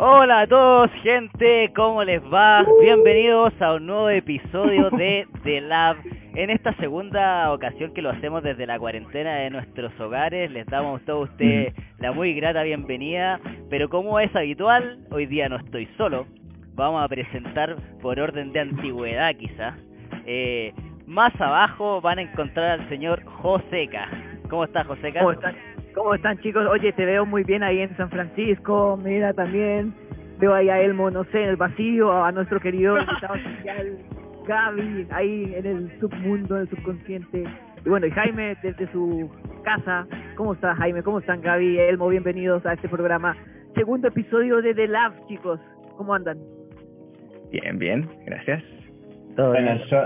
Hola a todos, gente, ¿cómo les va? Bienvenidos a un nuevo episodio de The Lab. En esta segunda ocasión que lo hacemos desde la cuarentena de nuestros hogares, les damos a todos ustedes la muy grata bienvenida. Pero como es habitual, hoy día no estoy solo. Vamos a presentar por orden de antigüedad, quizás. Eh, más abajo van a encontrar al señor Joseca. ¿Cómo estás, Joseca? ¿Cómo están? ¿Cómo están chicos? Oye, te veo muy bien ahí en San Francisco, mira también, veo ahí a Elmo, no sé, en el vacío, a nuestro querido invitado especial, Gaby, ahí en el submundo, en el subconsciente. Y bueno, y Jaime desde su casa, ¿cómo está Jaime? ¿Cómo están Gaby, Elmo? Bienvenidos a este programa. Segundo episodio de The Lab, chicos, ¿cómo andan? Bien, bien, gracias. Todo bueno, yo,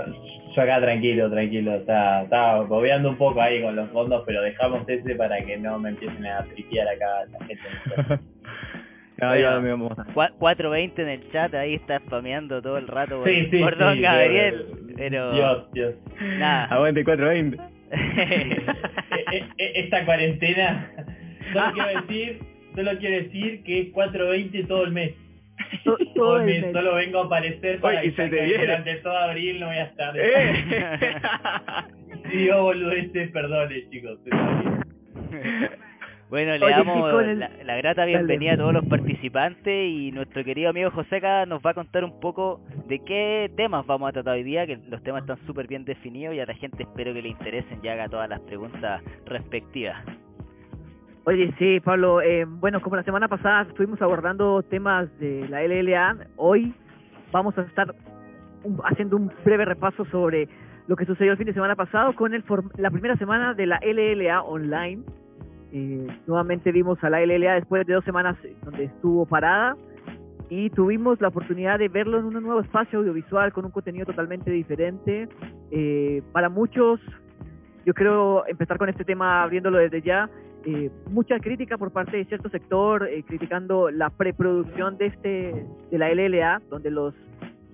yo acá tranquilo, tranquilo, estaba, estaba bobeando un poco ahí con los fondos, pero dejamos ese para que no me empiecen a tripear acá la gente. no, yo me 420 en el chat, ahí está spameando todo el rato por, sí, sí, por Don sí, Gabriel, pero... Dios, Dios. Nada. Aguante 420. E, e, esta cuarentena, solo quiero decir, solo quiero decir que es 420 todo el mes. Todo, todo el mes, mes. Solo vengo a aparecer para Oye, y que se te viene. durante todo abril no voy a estar. ¡Eh! Si digo boludeces, perdone, chicos. Bueno, le Oye, damos con el- la, la grata bienvenida a todos los participantes y nuestro querido amigo Joseca nos va a contar un poco de qué temas vamos a tratar hoy día, que los temas están súper bien definidos y a la gente espero que le interesen y haga todas las preguntas respectivas. Oye, sí, Pablo. Eh, bueno, como la semana pasada estuvimos abordando temas de la LLA, hoy vamos a estar un- haciendo un breve repaso sobre lo que sucedió el fin de semana pasado con el la primera semana de la LLA online. Eh, nuevamente vimos a la LLA después de dos semanas donde estuvo parada y tuvimos la oportunidad de verlo en un nuevo espacio audiovisual con un contenido totalmente diferente. Eh, para muchos, yo creo empezar con este tema abriéndolo desde ya eh, mucha crítica por parte de cierto sector eh, criticando la preproducción de este de la LLA donde los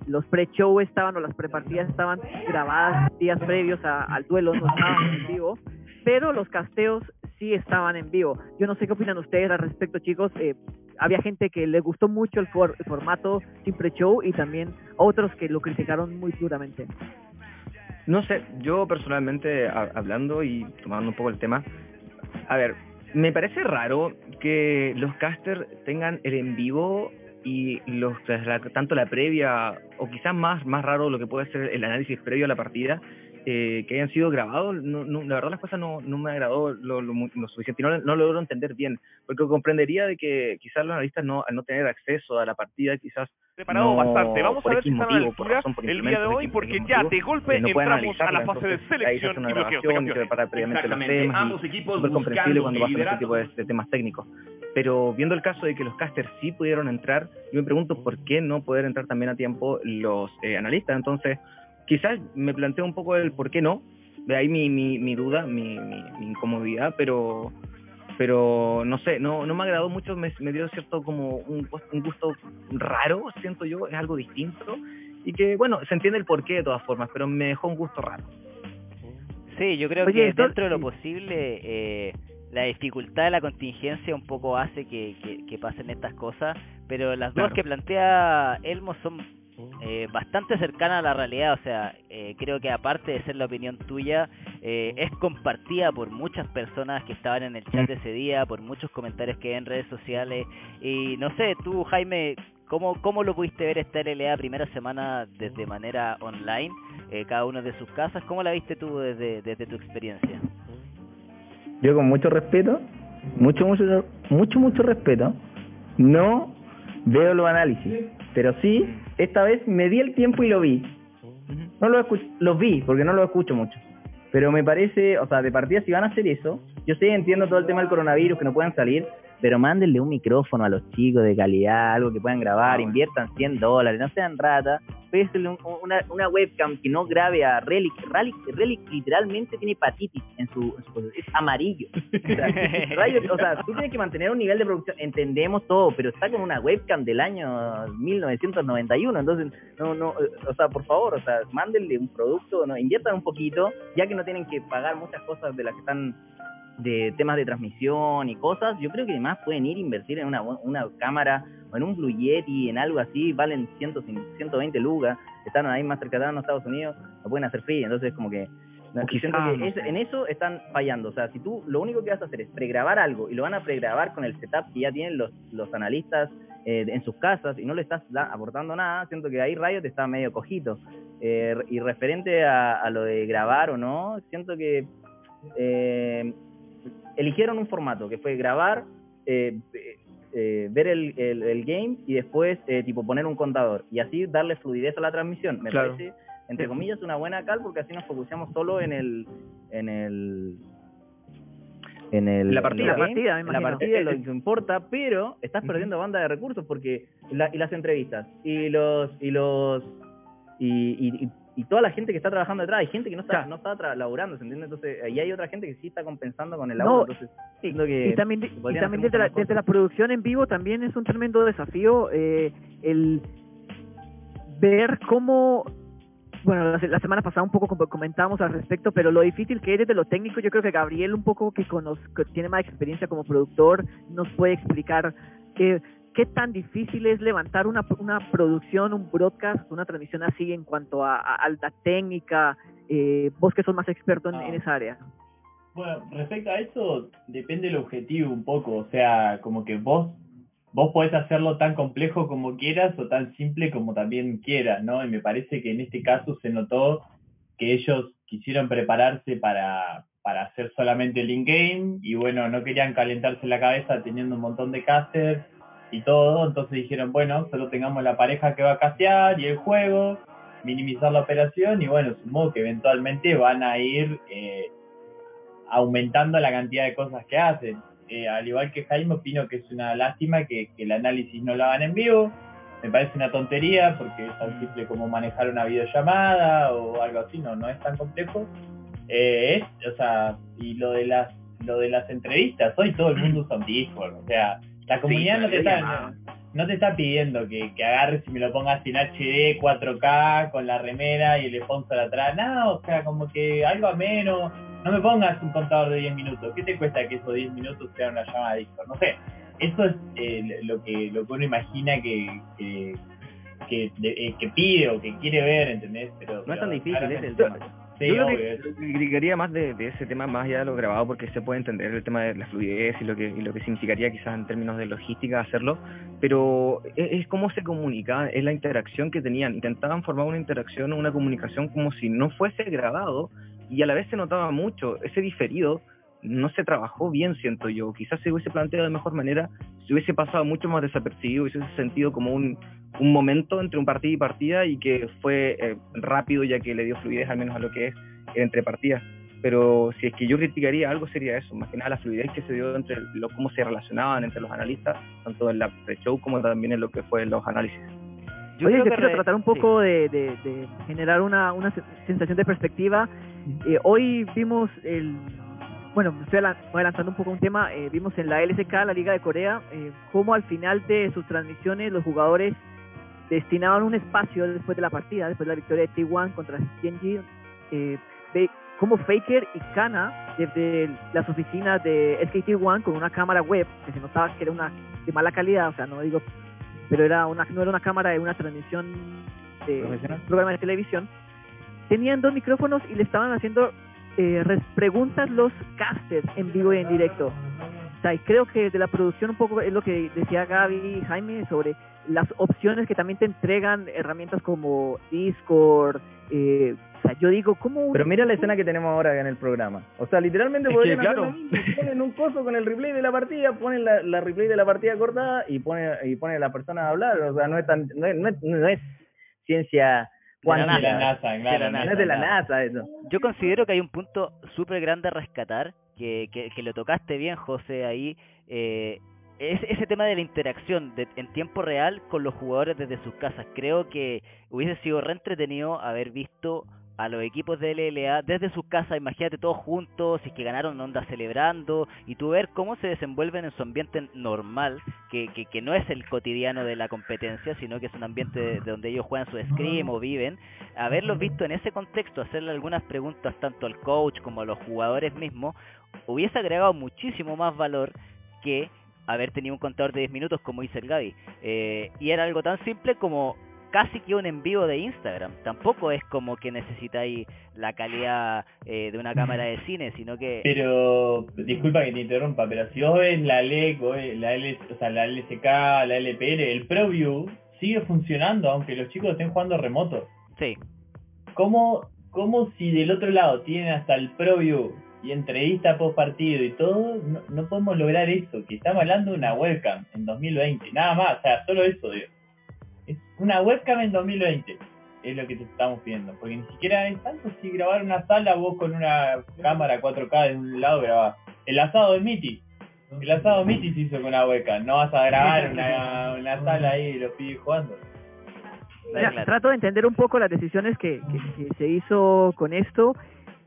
los pre-show estaban o las prepartidas estaban grabadas días previos al duelo no estaban en vivo pero los casteos sí estaban en vivo. Yo no sé qué opinan ustedes al respecto chicos. Eh, había gente que le gustó mucho el, for- el formato sin pre-show y también otros que lo criticaron muy duramente. No sé, yo personalmente, ha- hablando y tomando un poco el tema, a ver, me parece raro que los casters tengan el en vivo y los tanto la previa, o quizás más, más raro lo que puede ser el análisis previo a la partida, eh, que hayan sido grabados, no, no, la verdad las cosas no, no me agradó lo, lo, lo suficiente, y no, no lo logro entender bien, porque comprendería de que quizás los analistas no, al no tener acceso a la partida, quizás preparado bastante. Vamos a ver si están a la altura el día de hoy, porque motivo, ya de golpe eh, entramos a la fase de entonces, selección una y bloqueo de campeones. previamente los temas ambos equipos súper comprensible cuando pasan liderato. tipo de, de temas técnicos. Pero viendo el caso de que los casters sí pudieron entrar, yo me pregunto por qué no poder entrar también a tiempo los eh, analistas. Entonces, quizás me planteo un poco el por qué no. De ahí mi, mi, mi duda, mi, mi, mi incomodidad, pero pero no sé, no no me agradó mucho, me, me dio cierto como un, un gusto raro, siento yo, es algo distinto y que bueno, se entiende el porqué de todas formas, pero me dejó un gusto raro. Sí, yo creo Oye, que esto- dentro de lo posible eh, la dificultad de la contingencia un poco hace que, que, que pasen estas cosas, pero las dudas Claro. que plantea Elmo son eh, bastante cercanas a la realidad, o sea, eh, creo que aparte de ser la opinión tuya, eh, es compartida por muchas personas que estaban en el chat Mm. ese día, por muchos comentarios que hay en redes sociales, y no sé, tú Jaime, ¿cómo, cómo lo pudiste ver esta LLA primera semana desde manera online, eh, cada uno de sus casas? ¿Cómo la viste tú desde, desde tu experiencia? yo con mucho respeto, mucho, mucho, mucho, mucho respeto, no veo los análisis, pero sí, esta vez me di el tiempo y lo vi. No lo escucho, los vi, porque no lo escucho mucho. Pero me parece, o sea, de partida si van a hacer eso, yo sé, entiendo todo el tema del coronavirus, que no puedan salir, pero mándenle un micrófono a los chicos de calidad, algo que puedan grabar, inviertan 100 dólares, no sean ratas, pésenle un- una, una webcam que no grabe a Relic. Relic, Relic literalmente tiene hepatitis en su, en su es amarillo. O sea, rayos, o sea, tú tienes que mantener un nivel de producción, entendemos todo, pero está con una webcam del año 1991, entonces, no, no, o sea, por favor, o sea, mándenle un producto, no, inviertan un poquito, ya que no tienen que pagar muchas cosas de las que están de temas de transmisión y cosas, yo creo que además pueden ir a invertir en una, una cámara o en un Blue Yeti, en algo así, valen 100, 120 lucas, están ahí más cerca de Estados Unidos, lo pueden hacer free, entonces como que... no, que no es- en eso están fallando, o sea, si tú lo único que vas a hacer es pregrabar algo y lo van a pregrabar con el setup que ya tienen los, los analistas eh, en sus casas y no le estás da- aportando nada, siento que ahí Riot está medio cojito. Eh, y referente a, a lo de grabar o no, siento que eh, eligieron un formato que fue grabar, eh, eh, eh, ver el, el, el game y después eh, tipo poner un contador y así darle fluidez a la transmisión. Me Claro. parece, entre comillas, una buena cal porque así nos focusamos solo en el en el en el La en partida. La game, partida, en la partida es lo que importa, pero estás perdiendo banda de recursos porque la- y las entrevistas y los y los y, y, y- toda la gente que está trabajando detrás, hay gente que no está, no está laburando, ¿se entiende? Entonces, ahí hay otra gente que sí está compensando con el No, laburo, entonces, Y, que y también, y también desde, la, desde producción en vivo también es un tremendo desafío eh, el ver cómo bueno la, se- la semana pasada un poco com- comentábamos al respecto pero lo difícil que es desde lo técnico yo creo que Gabriel un poco que, conoz- que tiene más experiencia como productor nos puede explicar eh, qué tan difícil es levantar una, una producción un broadcast una transmisión así en cuanto a, a alta técnica eh, vos que sos más experto en, Ah. en esa área Bueno, respecto a eso, depende del objetivo un poco. O sea, como que vos vos podés hacerlo tan complejo como quieras o tan simple como también quieras, ¿no? Y me parece que en este caso se notó que ellos quisieron prepararse para, para hacer solamente el in-game y bueno, no querían calentarse la cabeza teniendo un montón de casters y todo, entonces dijeron, bueno, solo tengamos la pareja que va a castear y el juego, minimizar la operación y bueno, supongo que eventualmente van a ir eh, aumentando la cantidad de cosas que hacen. Eh, al igual que Jaime, opino que es una lástima que, el análisis no lo hagan en vivo. Me parece una tontería porque es tan simple como manejar una videollamada o algo así, no, no es tan complejo. Eh, es, o sea, y lo de las lo de las entrevistas, hoy todo el mundo usa un Discord, o sea, la comunidad no te está no te está pidiendo que, que agarres y me lo pongas en HD 4K con la remera y el sponsor atrás. No, o sea, como que algo ameno. No me pongas un contador de 10 minutos. ¿Qué te cuesta que esos 10 minutos sean una llamada de Discord? No sé. Eso es eh, lo que lo que uno imagina que que, que, de- eh, que pide o que quiere ver, ¿entendés? Pero, no es tan difícil, es el claramente- tema. Sí, Yo creo que criticaría más de, de ese tema, más allá de lo grabado, porque se puede entender el tema de la fluidez y lo que, y lo que significaría quizás en términos de logística hacerlo, pero es, es cómo se comunica, es la interacción que tenían. Intentaban formar una interacción, una comunicación como si no fuese grabado y a la vez se notaba mucho. Ese diferido no se trabajó bien, siento yo. Quizás se hubiese planteado de mejor manera, se hubiese pasado mucho más desapercibido, hubiese sentido como un, un momento entre un partido y partida y que fue eh, rápido ya que le dio fluidez al menos a lo que es entre partidas. Pero si es que yo criticaría algo sería eso, más que nada la fluidez que se dio entre lo, cómo se relacionaban entre los analistas, tanto en la pre-show como también en lo que fue los análisis. Yo Oye, creo yo que quiero re- tratar un sí. poco de, de, de generar una, una se- sensación de perspectiva. Eh, hoy vimos el... Bueno, me estoy adelantando un poco un tema. eh, vimos en la LSK, la Liga de Corea, eh, cómo al final de sus transmisiones los jugadores destinaban un espacio después de la partida, después de la victoria de T1 contra Genji, eh, de cómo Faker y Kana desde las oficinas de SKT One con una cámara web que se notaba que era una de mala calidad, o sea, no digo, pero era una no era una cámara de una transmisión de programa de televisión, tenían dos micrófonos y le estaban haciendo eh, res- preguntas los casters en vivo y en directo. O sea, y creo que de la producción un poco es lo que decía Gaby y Jaime sobre las opciones que también te entregan herramientas como Discord. Eh, o sea, yo digo, ¿cómo un- Pero mira la escena que tenemos ahora en el programa. O sea, literalmente Es podrían que, hacer claro. lo mismo. Ponen un coso con el replay de la partida, ponen la, la replay de la partida cortada y pone y pone a la persona a hablar. O sea, no es tan no es, no es, no es ciencia de la. NASA, de claro, la de. NASA eso. Yo considero que hay un punto súper grande a rescatar, que, que, que lo tocaste bien, José, ahí. Eh, es ese tema de la interacción de, en tiempo real con los jugadores desde sus casas. Creo que hubiese sido re entretenido haber visto a los equipos de LLA desde sus casas, imagínate todos juntos, si es que ganaron onda celebrando, y tú ver cómo se desenvuelven en su ambiente normal, que, que, que no es el cotidiano de la competencia, sino que es un ambiente de, de donde ellos juegan su scrim o viven, haberlos visto en ese contexto, hacerle algunas preguntas tanto al coach como a los jugadores mismos, hubiese agregado muchísimo más valor que haber tenido un contador de 10 minutos como dice el Gaby. Eh, y era algo tan simple como casi que un en vivo de Instagram. Tampoco es como que necesitáis la calidad eh, de una cámara de cine, sino que... Pero, disculpa que te interrumpa, pero si vos ves la LEC, la, L, o sea, la LCK, la LPL, el ProView sigue funcionando aunque los chicos estén jugando remoto. Sí. ¿Cómo, cómo si del otro lado tienen hasta el ProView y entrevista post partido y todo, no, no podemos lograr eso? Que estamos hablando de una webcam en 2020, nada más, o sea, solo eso, una webcam en 2020 es lo que te estamos pidiendo. Porque ni siquiera es tanto si grabar una sala vos con una cámara 4K de un lado grabás. El asado de Miti. El asado de Miti se hizo con una webcam. No vas a grabar una, una sala ahí y los pibes jugando. Trato de entender un poco las decisiones que, que, se hizo con esto.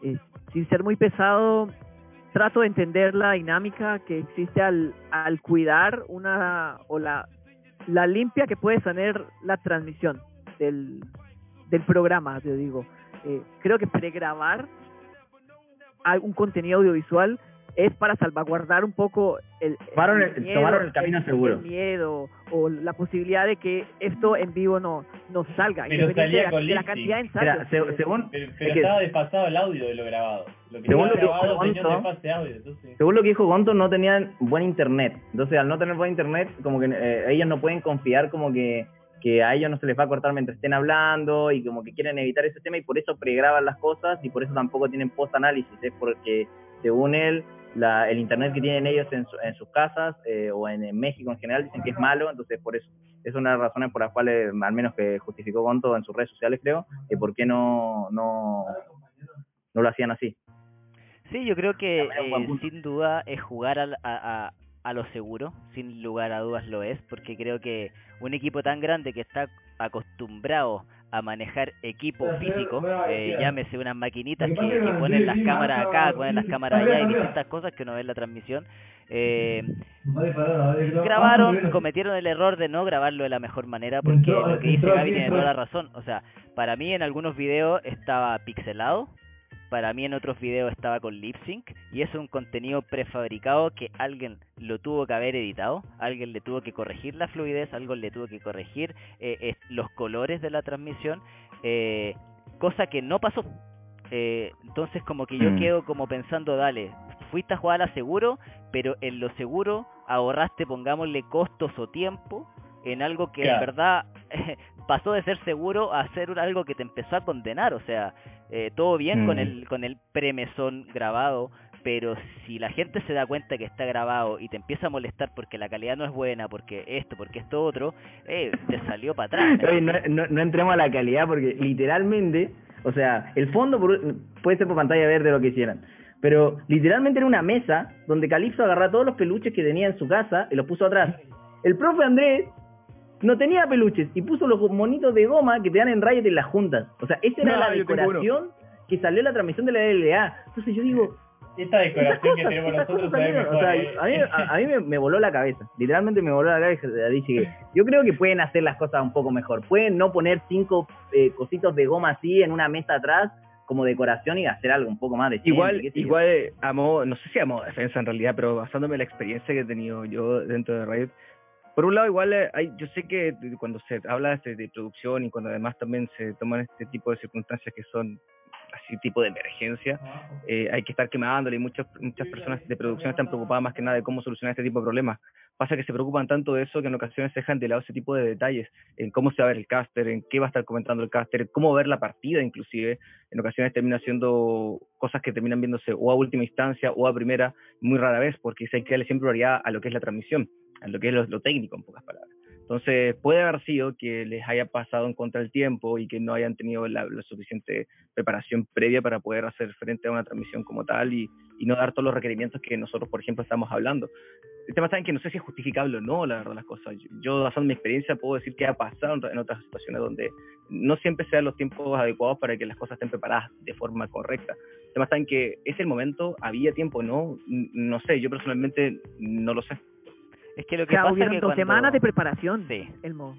Eh, sin ser muy pesado, trato de entender la dinámica que existe al, al cuidar una o la la limpia que puede tener la transmisión del, del programa, te digo. Eh, creo que pregrabar algún contenido audiovisual es para salvaguardar un poco el, tomaron el, miedo, tomaron el camino seguro. miedo o la posibilidad de que esto en vivo no, no salga. Pero salía con la, cantidad de ensayos. según, pero, estaba desfasado el audio de lo grabado. Lo que según, lo que grabado Gonto, audio, según lo que dijo Gonto, no tenían buen internet. Entonces, al no tener buen internet, como que eh, ellos no pueden confiar como que que a ellos no se les va a cortar mientras estén hablando y como que quieren evitar ese tema y por eso pregraban las cosas y por eso tampoco tienen post análisis, es porque según él la, el internet que tienen ellos en, en sus casas eh, o en, México en general dicen que es malo, entonces por eso es una de las razones por las cuales, al menos que justificó Gonto en sus redes sociales, creo, que por qué no, no, no lo hacían así. Sí, yo creo que eh, sin duda es jugar a, a, a lo seguro, sin lugar a dudas lo es, porque creo que un equipo tan grande que está acostumbrado a manejar equipo físico, eh, llámese unas maquinitas que, ponen las cámaras acá, ponen las cámaras allá y distintas cosas que uno ve en la transmisión. Eh, grabaron, cometieron el error de no grabarlo de la mejor manera porque lo que dice Gaby tiene toda la razón. O sea, para mí en algunos videos estaba pixelado, para mí en otros videos estaba con lip sync y es un contenido prefabricado que alguien lo tuvo que haber editado, alguien le tuvo que corregir la fluidez, alguien le tuvo que corregir eh, los colores de la transmisión, eh, cosa que no pasó. Eh, entonces como que yo mm. quedo como pensando, dale, fuiste a jugar a seguro, pero en lo seguro ahorraste, pongámosle costos o tiempo en algo que en verdad pasó de ser seguro a ser algo que te empezó a condenar, o sea, eh, todo bien con mm. el con el premesón grabado, pero si la gente se da cuenta que está grabado y te empieza a molestar porque la calidad no es buena, porque esto, porque esto otro, eh, te salió para atrás. no, no, entremos a la calidad porque literalmente, o sea, el fondo puede ser por pantalla verde lo que hicieran. Pero literalmente era una mesa donde Calipso agarró todos los peluches que tenía en su casa y los puso atrás. El profe Andrés no tenía peluches y puso los monitos de goma que te dan en Riot en las juntas. O sea, esa era la decoración que salió en la transmisión de la LLA. Entonces yo digo... Esta decoración que tenemos nosotros o sea, a mí, a, mí me, voló la cabeza. Literalmente me voló la cabeza. Dije yo creo que pueden hacer las cosas un poco mejor. Pueden no poner cinco eh, cositos de goma así en una mesa atrás como decoración y hacer algo un poco más de igual igual amo no sé si amo defensa en realidad pero basándome en la experiencia que he tenido yo dentro de Riot por un lado, igual eh, hay, yo sé que cuando se habla de, de producción y cuando además también se toman este tipo de circunstancias que son así tipo de emergencia, eh, hay que estar quemándole y muchas, muchas personas de producción están preocupadas más que nada de cómo solucionar este tipo de problemas. Pasa que se preocupan tanto de eso que en ocasiones se dejan de lado ese tipo de detalles, en cómo se va a ver el caster, en qué va a estar comentando el caster, cómo ver la partida inclusive. En ocasiones termina siendo cosas que terminan viéndose o a última instancia o a primera, muy rara vez, porque hay que darle siempre prioridad a lo que es la transmisión en lo que es lo, técnico, en pocas palabras. Entonces, puede haber sido que les haya pasado en contra del tiempo y que no hayan tenido la, suficiente preparación previa para poder hacer frente a una transmisión como tal y, no dar todos los requerimientos que nosotros, por ejemplo, estamos hablando. El tema está en que no sé si es justificable o no, la verdad, las cosas. Yo, basado en mi experiencia, puedo decir que ha pasado en, otras situaciones donde no siempre se dan los tiempos adecuados para que las cosas estén preparadas de forma correcta. El tema está en que es el momento, había tiempo, ¿no? No sé, yo personalmente no lo sé. Es que lo que pasa es que dos semanas de preparación, sí. Elmo.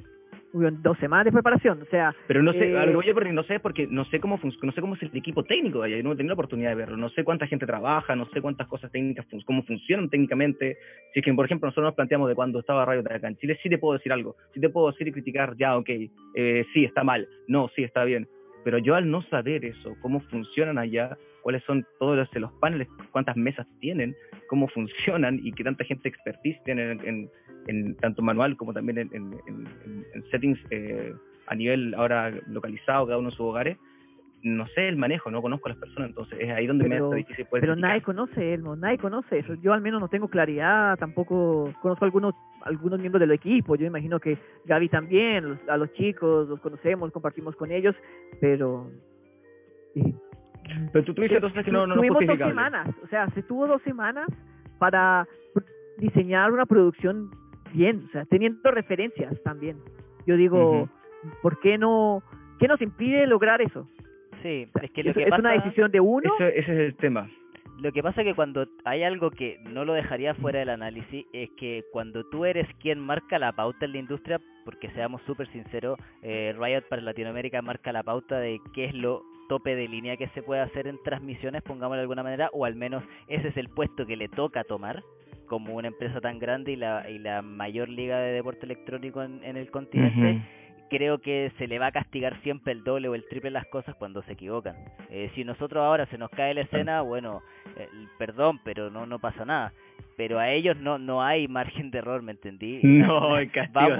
hubieron dos semanas de preparación, o sea... Pero no sé, eh, a lo que voy a no sé porque no sé cómo no sé cómo es el equipo técnico de allá, yo no he tenido la oportunidad de verlo, no sé cuánta gente trabaja, no sé cuántas cosas técnicas, fun- cómo funcionan técnicamente. Si es que, por ejemplo, nosotros nos planteamos de cuando estaba Radio acá en Chile, sí te puedo decir algo, sí te puedo decir y criticar, ya, ok, eh, sí, está mal, no, sí, está bien. Pero yo al no saber eso, cómo funcionan allá, cuáles son todos los, los paneles, cuántas mesas tienen, cómo funcionan y qué tanta gente expertise tienen en, en- en tanto manual como también en, en- settings eh, a nivel ahora localizado, cada uno en sus hogares, no sé el manejo, no conozco a las personas, entonces es ahí donde Pero- me es difícil poder Pero criticar. nadie conoce, Elmo, nadie conoce eso. Yo al menos no tengo claridad, tampoco conozco algunos algunos miembros del equipo. Yo imagino que Gaby también, a los chicos los conocemos, compartimos con ellos, pero... Pero tú, tú dices entonces que no, no, tuvimos dos semanas, o sea, se tuvo dos semanas para diseñar una producción bien, o sea, teniendo referencias también. Yo digo, Ujú. ¿por qué no? ¿Qué nos impide lograr eso? Sí, es que lo es, que es pasa... una decisión de uno. Eso- ese es el tema. Lo que pasa es que cuando hay algo que no lo dejaría fuera del análisis es que cuando tú eres quien marca la pauta en la industria, porque seamos súper sinceros, eh, Riot para Latinoamérica marca la pauta de qué es lo tope de línea que se puede hacer en transmisiones, pongámoslo de alguna manera, o al menos ese es el puesto que le toca tomar como una empresa tan grande y la, y la mayor liga de deporte electrónico en, en el continente creo que se le va a castigar siempre el doble o el triple las cosas cuando se equivocan. Eh, si nosotros ahora se nos cae la escena, bueno, eh, perdón, pero no no pasa nada. Pero a ellos no no hay margen de error, ¿me entendí? No, el castigo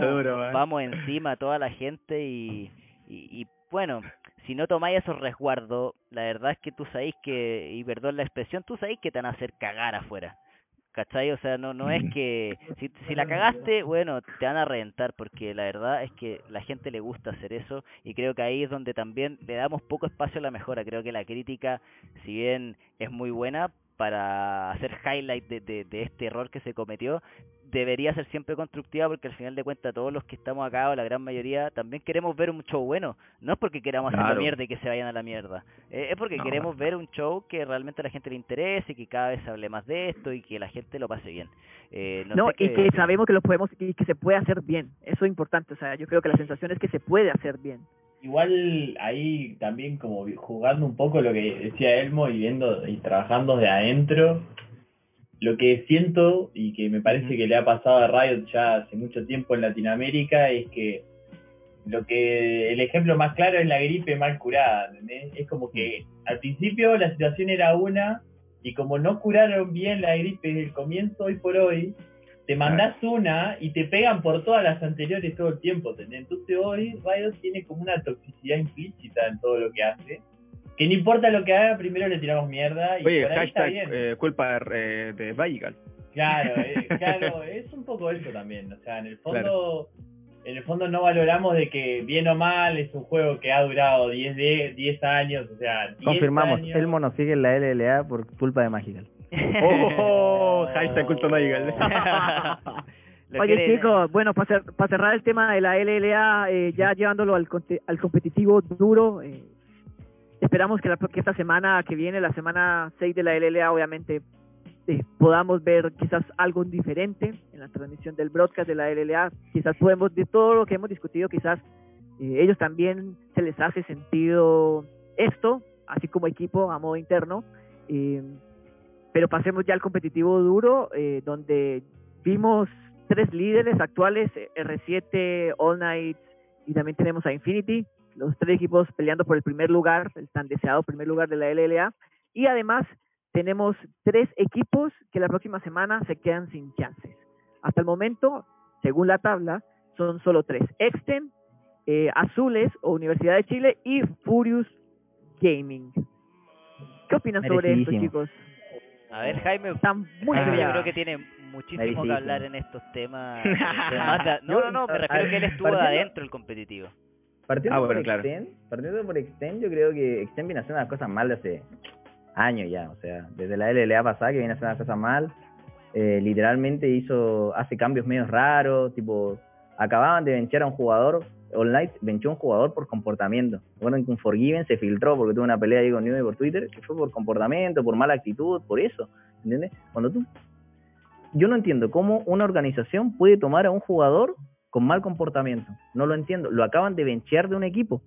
vamos, duro, encima a toda la gente y, y, y, bueno, si no tomáis esos resguardos, la verdad es que tú sabéis que, y perdón la expresión, tú sabéis que te van a hacer cagar afuera. ¿Cachai? O sea, no no es Mm. que si, si la cagaste, bueno, te van a reventar porque la verdad es que la gente le gusta hacer eso y creo que ahí es donde también le damos poco espacio a la mejora. Creo que la crítica, si bien es muy buena para hacer highlight de, de, de este error que se cometió, debería ser siempre constructiva porque al final de cuentas todos los que estamos acá o la gran mayoría también queremos ver un show bueno, no es porque queramos hacer la mierda y que se vayan a la mierda, eh, es porque No, queremos ver un show que realmente a la gente le interese, que cada vez se hable más de esto y que la gente lo pase bien. Eh, no No, sé y qué- que sabemos que lo podemos y que se puede hacer bien. Eso es importante. O sea, yo creo que la sensación es que se puede hacer bien. Igual ahí también como jugando un poco lo que decía Elmo y viendo y trabajando de adentro, lo que siento y que me parece que le ha pasado a Riot ya hace mucho tiempo en Latinoamérica es que lo que el ejemplo más claro es la gripe mal curada, ¿entendés? Es como que al principio la situación era una y como no curaron bien la gripe desde el comienzo, hoy por hoy, te mandás una y te pegan por todas las anteriores todo el tiempo, ¿entendés? Entonces hoy Riot tiene como una toxicidad implícita en todo lo que hace, que no importa lo que haga, primero le tiramos mierda y Oye, por ahí está hashtag bien. eh, culpa eh, de Valligal. Claro, eh, claro, es un poco eso también. O sea, en el fondo, en el fondo no valoramos de que bien o mal es un juego que ha durado 10 de 10 años, o sea, 10 Confirmamos, años. Elmo nos sigue en la LLA por culpa de Magical. Oh, hashtag culpa. Lo Oye, chicos, bueno, para, cerrar el tema de la LLA, eh, ya llevándolo al, conte- al competitivo duro, eh, esperamos que, la, que esta semana que viene, la semana 6 de la LLA, obviamente eh, podamos ver quizás algo diferente en la transmisión del broadcast de la LLA. Quizás podemos, de todo lo que hemos discutido, quizás eh, ellos también se les hace sentido esto, así como equipo a modo interno. Eh, pero pasemos ya al competitivo duro, donde vimos tres líderes actuales, eh, R7, All Night y también tenemos a Infinity, los tres equipos peleando por el primer lugar, el tan deseado primer lugar de la LLA. Y además tenemos tres equipos que la próxima semana se quedan sin chances. Hasta el momento, según la tabla, son solo tres. Exten, eh, Azules o Universidad de Chile y Furious Gaming. ¿Qué opinan sobre esto, chicos? A ver, Jaime, Están muy Jaime yo creo que tiene muchísimo que hablar en estos temas. No, no, no, me refiero que él estuvo adentro del competitivo. Partiendo Ah, bueno, por claro. Extend, partiendo por Extend, yo creo que Extend viene haciendo las cosas mal de hace años ya, o sea, desde la LLA pasada que viene haciendo las cosas mal, eh, literalmente hizo, hace cambios medio raros, tipo, acababan de vencer a un jugador, All Night venció a un jugador por comportamiento, recuerden que un Forgiven se filtró porque tuvo una pelea ahí con Newey por Twitter, que fue por comportamiento, por mala actitud, por eso, ¿entiendes? Cuando tú, yo no entiendo cómo una organización puede tomar a un jugador con mal comportamiento. No lo entiendo. Lo acaban de benchear de un equipo.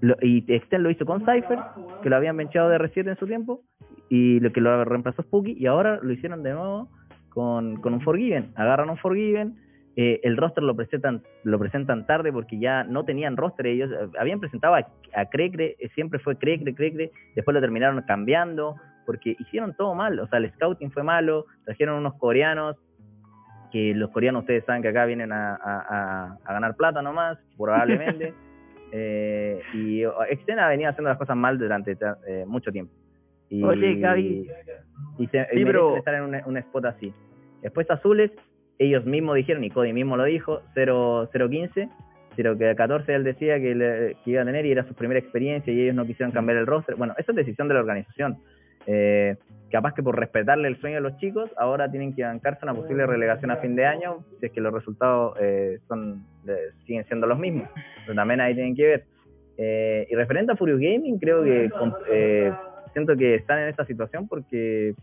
Lo- y Extend lo hizo con Cypher, que lo habían benchado de R7 en su tiempo, y lo que lo reemplazó Spooky, y ahora lo hicieron de nuevo con, con un Forgiven. Agarran un Forgiven, eh, el roster lo presentan lo presentan tarde porque ya no tenían roster ellos. habían presentado a, a Crecre, eh, siempre fue Crecre, Crecre, después lo terminaron cambiando, porque hicieron todo mal. O sea, el scouting fue malo, trajeron unos coreanos, que los coreanos ustedes saben que acá vienen a, a, a- ganar plata nomás, probablemente. eh, y Extena venía haciendo las cosas mal durante eh, mucho tiempo. Y, Oye, Gaby. Y, se, y Sí, pero- estar en un, un spot así. Después Azules, ellos mismos dijeron, y Cody mismo lo dijo, 0 0-15, 0-14 él decía que, le- que iba a tener y era su primera experiencia y ellos no quisieron cambiar el roster. Bueno, esa es decisión de la organización. Eh, capaz que por respetarle el sueño a los chicos, ahora tienen que bancarse una posible relegación a fin de año, si es que los resultados eh, son eh, siguen siendo los mismos. También ahí tienen que ver. Eh, y referente a Furious Gaming, creo que eh, siento que están en esta situación porque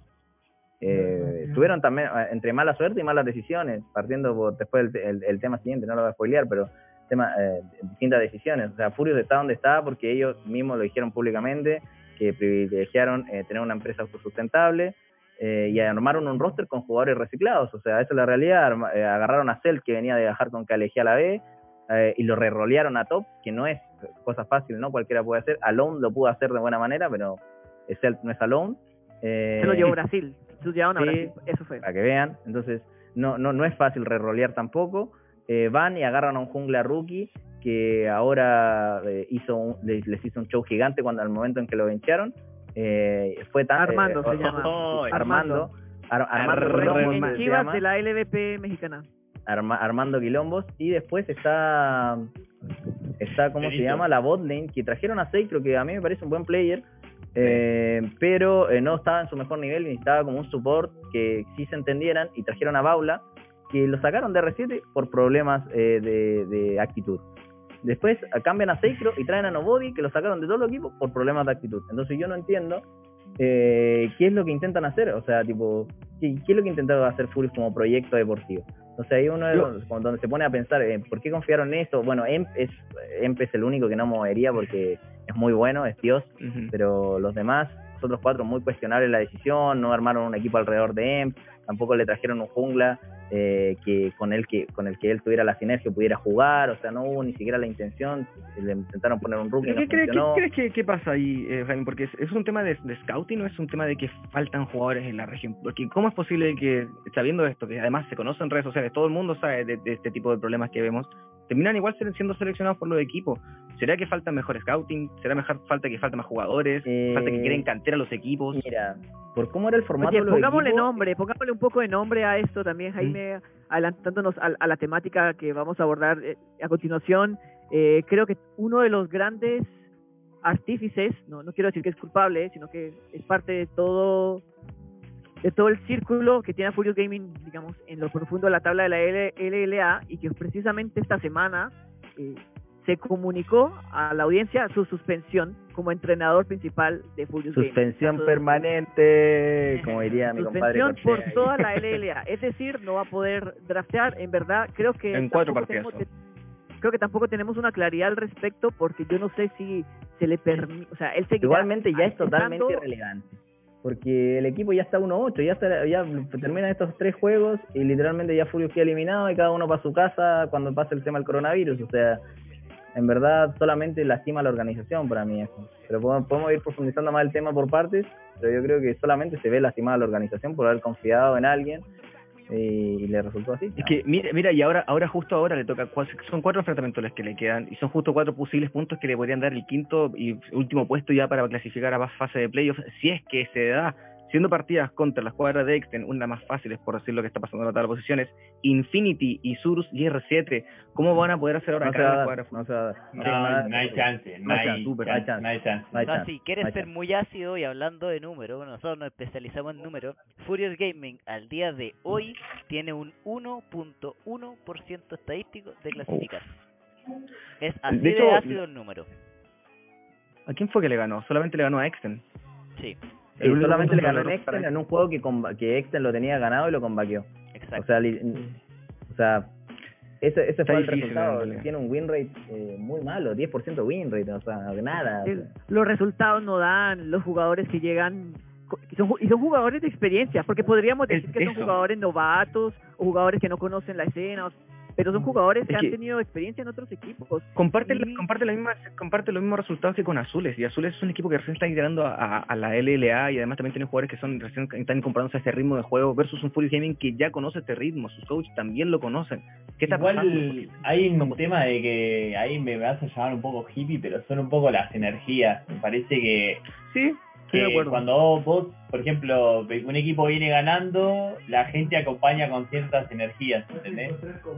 eh, tuvieron también eh, entre mala suerte y malas decisiones, partiendo por después el, tema siguiente, no lo voy a spoilear, pero tema, distintas decisiones. O sea, Furious está donde está porque ellos mismos lo dijeron públicamente, que privilegiaron eh, tener una empresa autosustentable eh, y armaron un roster con jugadores reciclados. O sea, esa es la realidad. Arma- eh, agarraron a Cell, que venía de bajar con Calejía a la B, eh, y lo re-rolearon a Top, que no es cosa fácil, ¿no? Cualquiera puede hacer. Alone lo pudo hacer de buena manera, pero Cell no es Alone. Eh, Se lo llevó Brasil. Se lo llevaron a Sí. Brasil. Eso fue. para que vean. Entonces, no, no, no es fácil re-rolear tampoco. Eh, van y agarran a un jungla rookie que ahora eh, hizo un- les, les hizo un show gigante cuando al momento en que lo vencharon. Eh, fue tan, Armando eh, se llama. oh, Armando. Armando. Ar- Armando, Armando. Quilombos En se Chivas llama. de la LVP mexicana. Arma- Armando Quilombos y después está está cómo se llama la botlane que trajeron a Seikro que a mí me parece un buen player eh, pero eh, no estaba en su mejor nivel y necesitaba como un support que sí se entendieran y trajeron a Baula que lo sacaron de R7 por problemas eh, de, de actitud. Después eh, cambian a Seikro y traen a Nobody que lo sacaron de todo el equipo por problemas de actitud. Entonces yo no entiendo eh, qué es lo que intentan hacer. O sea tipo qué, qué es lo que intentaron hacer Furious como proyecto deportivo entonces ahí uno es Yo- donde- se pone a pensar, eh, ¿por qué confiaron en esto? Bueno, Emp es, Emp es el único que no movería porque es muy bueno, es Dios, pero los demás, los otros cuatro, muy cuestionable la decisión, no armaron un equipo alrededor de Emp, tampoco le trajeron un jungla eh, que con el que con el que él tuviera la sinergia pudiera jugar, o sea, no hubo ni siquiera la intención, le intentaron poner un rookie, ¿Pero no ¿Qué, crees, qué crees que pasa ahí, eh, Jaime? Porque es, es un tema de, de scouting o es un tema de que faltan jugadores en la región. Porque ¿cómo es posible que, sabiendo esto, que además se conoce en redes sociales, todo el mundo sabe de, de este tipo de problemas que vemos, terminan igual siendo seleccionados por los equipos? ¿Será que falta mejor scouting? ¿Será mejor falta que falta más jugadores? Eh, ¿Falta que quieren cantera los equipos? Mira, por cómo era el formato Oye, de los pongámosle equipos, nombre, pongámosle un poco de nombre a esto también, Jaime, adelantándonos a, a la temática que vamos a abordar eh, a continuación. Eh, creo que uno de los grandes artífices, no, no quiero decir que es culpable, sino que es parte de todo de todo el círculo que tiene a Furious Gaming, digamos, en lo profundo de la tabla de la LLA y que precisamente esta semana eh, se comunicó a la audiencia su suspensión como entrenador principal de Furious Gaming. suspensión permanente, como diría mi compadre Suspensión por toda la LLA, es decir, no va a poder draftear. En verdad, creo que En cuatro partidos. tenemos- creo que tampoco tenemos una claridad al respecto porque yo no sé si se le permite, o sea, él seguirá Igualmente ya es totalmente irrelevante. Porque el equipo ya está 1-8, ya, está- ya terminan estos tres juegos y literalmente ya Furious queda eliminado y cada uno para su casa cuando pase el tema del coronavirus. O sea, en verdad solamente lastima la organización para mí eso. Pero podemos, podemos ir profundizando más el tema por partes, pero yo creo que solamente se ve lastimada la organización por haber confiado en alguien y, le resultó así. Es que, mira, mira y ahora, ahora justo ahora le toca, son cuatro enfrentamientos los que le quedan, y son justo cuatro posibles puntos que le podrían dar el quinto y último puesto ya para clasificar a fase de playoffs, si es que se da, siendo partidas contra las cuadras de Exten, una más fáciles por decir lo que está pasando en la tabla de posiciones, Infinity, Isurus y R7, ¿cómo van a poder hacer ahora no cada dar, cuadra? no se va a dar. No, hay chance, no hay chance, súper, no hay chance, chance. no hay chance. No chance, si quieres ser chance. muy ácido y hablando de números, bueno, nosotros nos especializamos en números. Furious Gaming al día de hoy tiene un 1.1% estadístico de clasificar. Es así de, De hecho, ácido el número. ¿A quién fue que le ganó? Solamente le ganó a Exten. Sí, Sí, El único solamente le ganó Exten en un juego que, comba- que Exten lo tenía ganado y lo combaqueó. exacto. O sea, li- o sea ese, ese fue el resultado. Tiene un win rate eh, muy malo, 10% win rate, o sea, nada. o El- sea. los resultados no dan los jugadores que llegan y son, y son jugadores de experiencia porque podríamos Es decir que son eso. jugadores novatos o jugadores que no conocen la escena o- pero son jugadores que, Es han tenido experiencia en otros equipos Comparte, Y- comparte, la misma, comparte los mismos resultados que con Azules. Y Azules es un equipo que recién está integrando a, a- a la LLA y además también tiene jugadores que son recién están incorporándose a este ritmo de juego versus un Furious Gaming que ya conoce este ritmo. Sus coaches también lo conocen. ¿Qué está pasando? Igual hay un tema de que ahí me vas a llamar un poco hippie, pero son un poco las energías. Me parece que, Sí, estoy de que acuerdo. cuando vos, por ejemplo, un equipo viene ganando, la gente acompaña con ciertas energías, ¿entendés?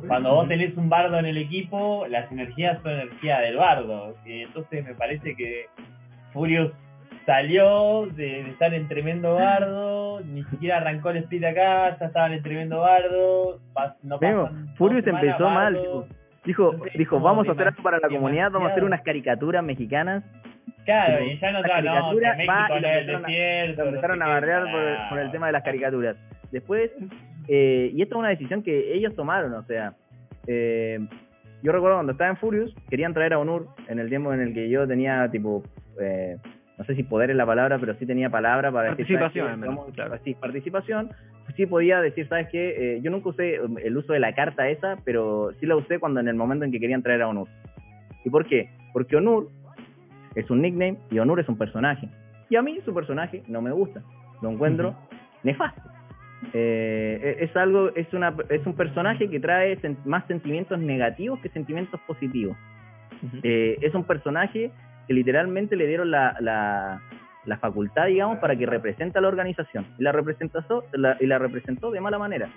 Cuando vos tenés un bardo en el equipo, las energías son energía del bardo. Y entonces me parece que Furious salió de, de estar en tremendo bardo, ni siquiera arrancó el split acá, ya estaban en tremendo bardo. pas- no Furious empezó mal. Dijo, Entonces, dijo, vamos a hacer algo para la comunidad, vamos a hacer unas caricaturas mexicanas. Claro, y ya no la no, que México no es desierto. Empezaron a barrear por, el tema de las caricaturas. Después, eh, y esto es una decisión que ellos tomaron, o sea, eh, yo recuerdo cuando estaba en Furious, querían traer a Onur en el tiempo en el que yo tenía, tipo, eh, no sé si poder es la palabra, pero sí tenía palabra para decir, ¿sabes Participación, al menos, Vamos- claro. sí, participación. Sí podía decir, ¿sabes qué? Eh, yo nunca usé um, el uso de la carta esa, pero sí la usé cuando en el momento en que querían traer a Onur. ¿Y por qué? Porque Onur es un nickname y Onur es un personaje. Y a mí su personaje no me gusta. Lo encuentro nefasto. Eh, es algo, es una, es un personaje que trae sen- más sentimientos negativos que sentimientos positivos. Eh, es un personaje que literalmente le dieron la, la, la facultad, digamos, para que represente a la organización. Y la representó, y la representó de mala manera.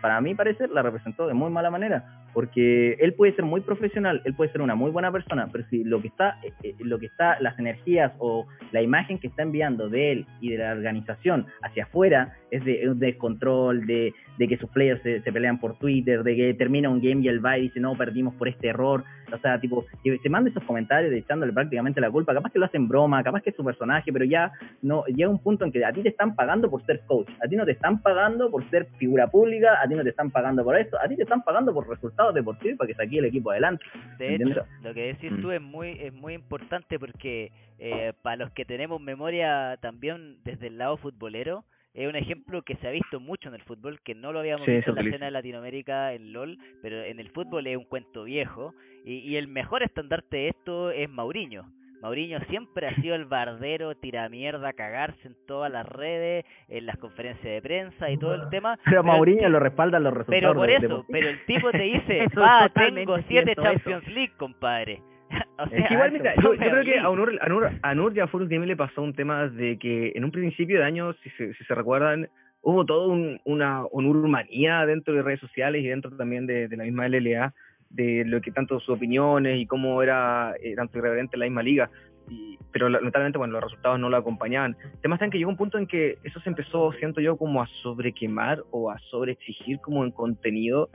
Para mí parecer, la representó de muy mala manera. Porque él puede ser muy profesional, él puede ser una muy buena persona, pero si lo que está, eh, eh, lo que está, las energías o la imagen que está enviando de él y de la organización hacia afuera es de un descontrol, de, de que sus players se, se pelean por Twitter, de que termina un game y el va y dice, no, perdimos por este error. O sea, tipo, que se manda esos comentarios de echándole prácticamente la culpa. Capaz que lo hacen broma, capaz que es su personaje, pero ya no llega un punto en que a ti te están pagando por ser coach, a ti no te están pagando por ser figura pública, a ti no te están pagando por esto, a ti te están pagando por resultados deportivos para que saque el equipo adelante. De ¿Entiendes? hecho, lo que decís Mm. tú es muy es muy importante porque eh, para los que tenemos memoria también desde el lado futbolero, es un ejemplo que se ha visto mucho en el fútbol, que no lo habíamos Sí, visto en la escena de Latinoamérica, en LOL, pero en el fútbol es un cuento viejo. Y, y el mejor estandarte de esto es Mauriño. Mauriño siempre ha sido el bardero, tira mierda, cagarse en todas las redes, en las conferencias de prensa y todo el tema. Pero Mauriño lo respaldan los resultados. pero por eso, pero el tipo te dice, totalmente tengo siete Champions League, compadre. o Es sea, que igual, mira, yo, yo creo que a Onur, a Onur, a Onur y a Furious Gaming le pasó un tema de que en un principio de año, si se, si se recuerdan, hubo todo un, una Onurmanía dentro de redes sociales y dentro también de, de la misma LLA, de lo que tanto sus opiniones y cómo era eh, tanto irreverente la misma liga. Y, pero lamentablemente, bueno, los resultados no lo acompañaban. El tema está en que llegó un punto en que eso se empezó, siento yo, como a sobrequemar o a sobreexigir como en contenido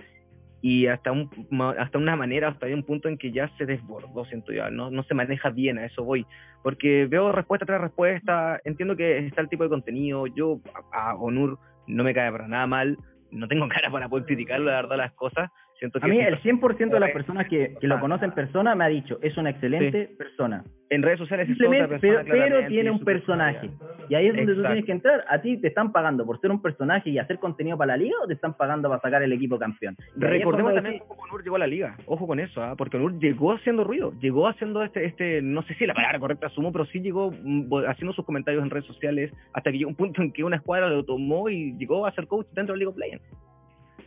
y hasta un hasta una manera hasta hay un punto en que ya se desbordó siento yo no no se maneja bien a eso voy. Porque veo respuesta tras respuesta entiendo que está el tipo de contenido yo a, a Onur no me cae para nada mal no tengo cara para poder criticarlo la verdad las cosas siento que A mí el 100% de las personas que, que lo conocen en persona me ha dicho, es una excelente persona. en redes sociales es otra persona pero tiene un personaje. personalidad. Y ahí es donde tú Exacto. tienes que entrar. ¿A ti te están pagando por ser un personaje y hacer contenido para la liga o te están pagando para sacar el equipo campeón? Y Recordemos también decís, cómo Onur llegó a la liga. Ojo con eso, ¿ah? porque Onur llegó haciendo ruido, llegó haciendo este, este, no sé si la palabra correcta asumo, pero sí llegó mm, haciendo sus comentarios en redes sociales hasta que llegó un punto en que una escuadra lo tomó y llegó a ser coach dentro del League of Legends.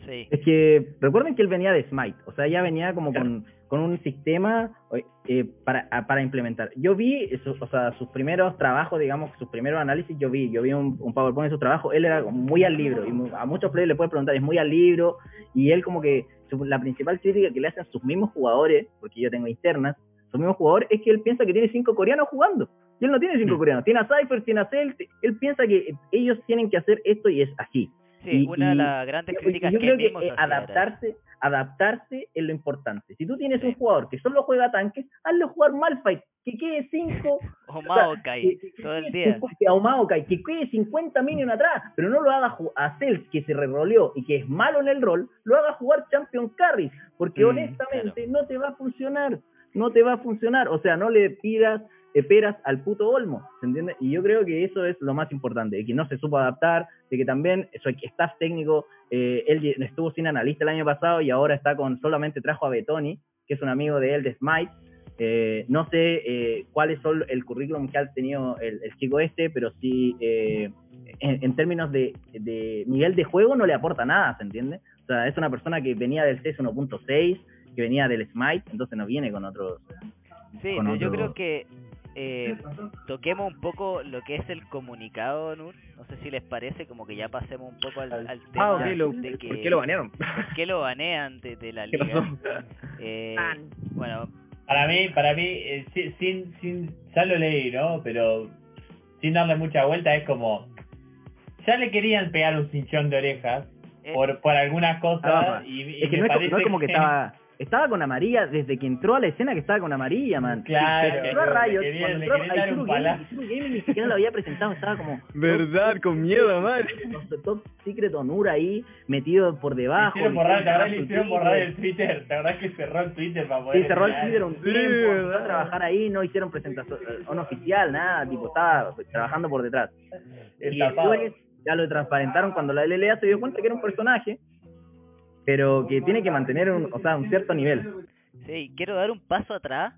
Sí. Es que recuerden que él venía de Smite, o sea, ya venía como con, con un sistema eh, para, a- para implementar. Yo vi, eso- o sea, sus primeros trabajos, digamos, sus primeros análisis, yo vi, yo vi un, un PowerPoint de su trabajo, él era muy al libro, y a muchos players le puedes preguntar, es muy al libro, y él como que, su- la principal crítica que le hacen sus mismos jugadores, porque yo tengo internas, sus mismos jugadores, es que él piensa que tiene cinco coreanos jugando. Y él no tiene cinco coreanos, tiene a Cypher, tiene a Celt, él piensa que ellos tienen que hacer esto y es así. Sí, Y- una de las grandes críticas yo que creo que se eh, era adaptarse, adaptarse es lo importante. Si tú tienes Sí. un jugador que solo juega tanques, hazlo jugar Malphite, que quede 5 O Maokai, todo el día. Que, Maokai, que quede 50 minions atrás, pero no lo haga a Cells, que se reroleó y que es malo en el rol, lo haga jugar Champion Carry, porque Mm, honestamente no te va a funcionar, no te va a funcionar, o sea, no le pidas peras al puto Olmo, ¿se entiende? Y yo creo que eso es lo más importante, de que no se supo adaptar, de que también su staff técnico, eh, él estuvo sin analista el año pasado y ahora está con, solamente trajo a Betoni, que es un amigo de él de Smite, eh, no sé eh, cuáles son el currículum que ha tenido el, el chico este, pero sí, eh, en, en términos de, de nivel de juego no le aporta nada, ¿se entiende? O sea, es una persona que venía del CS 1.6, que venía del Smite, entonces no viene con otros... Sí, con yo otro- creo que eh, toquemos un poco lo que es el comunicado, Nur. No sé si les parece, como que ya pasemos un poco al, al tema Ah, ok, lo- de que... ¿por qué lo banearon? ¿Por qué lo banean de, de la ¿Qué liga? Eh, bueno, Para mí, para mí, eh, si- sin, sin, ya lo leí, ¿no? Pero sin darle mucha vuelta es como, ya le querían pegar un cinchón de orejas eh, por, por algunas cosas Ah, y, y es que no es, no es como que estaba... Estaba con amarilla desde que entró a la escena que estaba con amarilla, man. Claro, entró a Riot, querían- cuando entró a Gaming, Gaming ni siquiera lo había presentado, estaba como... ¿Verdad? Con miedo, madre. Top, Secret Honor ahí, metido por debajo. hicieron borrar, la verdad que le hicieron borrar el Twitter, la verdad que cerró el Twitter para poder Sí, cerró el. Twitter un tiempo, a trabajar ahí, no hicieron presentación no oficial, nada, tipo, estaba trabajando por detrás. Y después ya lo transparentaron cuando la LLA se dio cuenta que era un personaje, pero que tiene que mantener un, o sea, un cierto nivel. Sí, quiero dar un paso atrás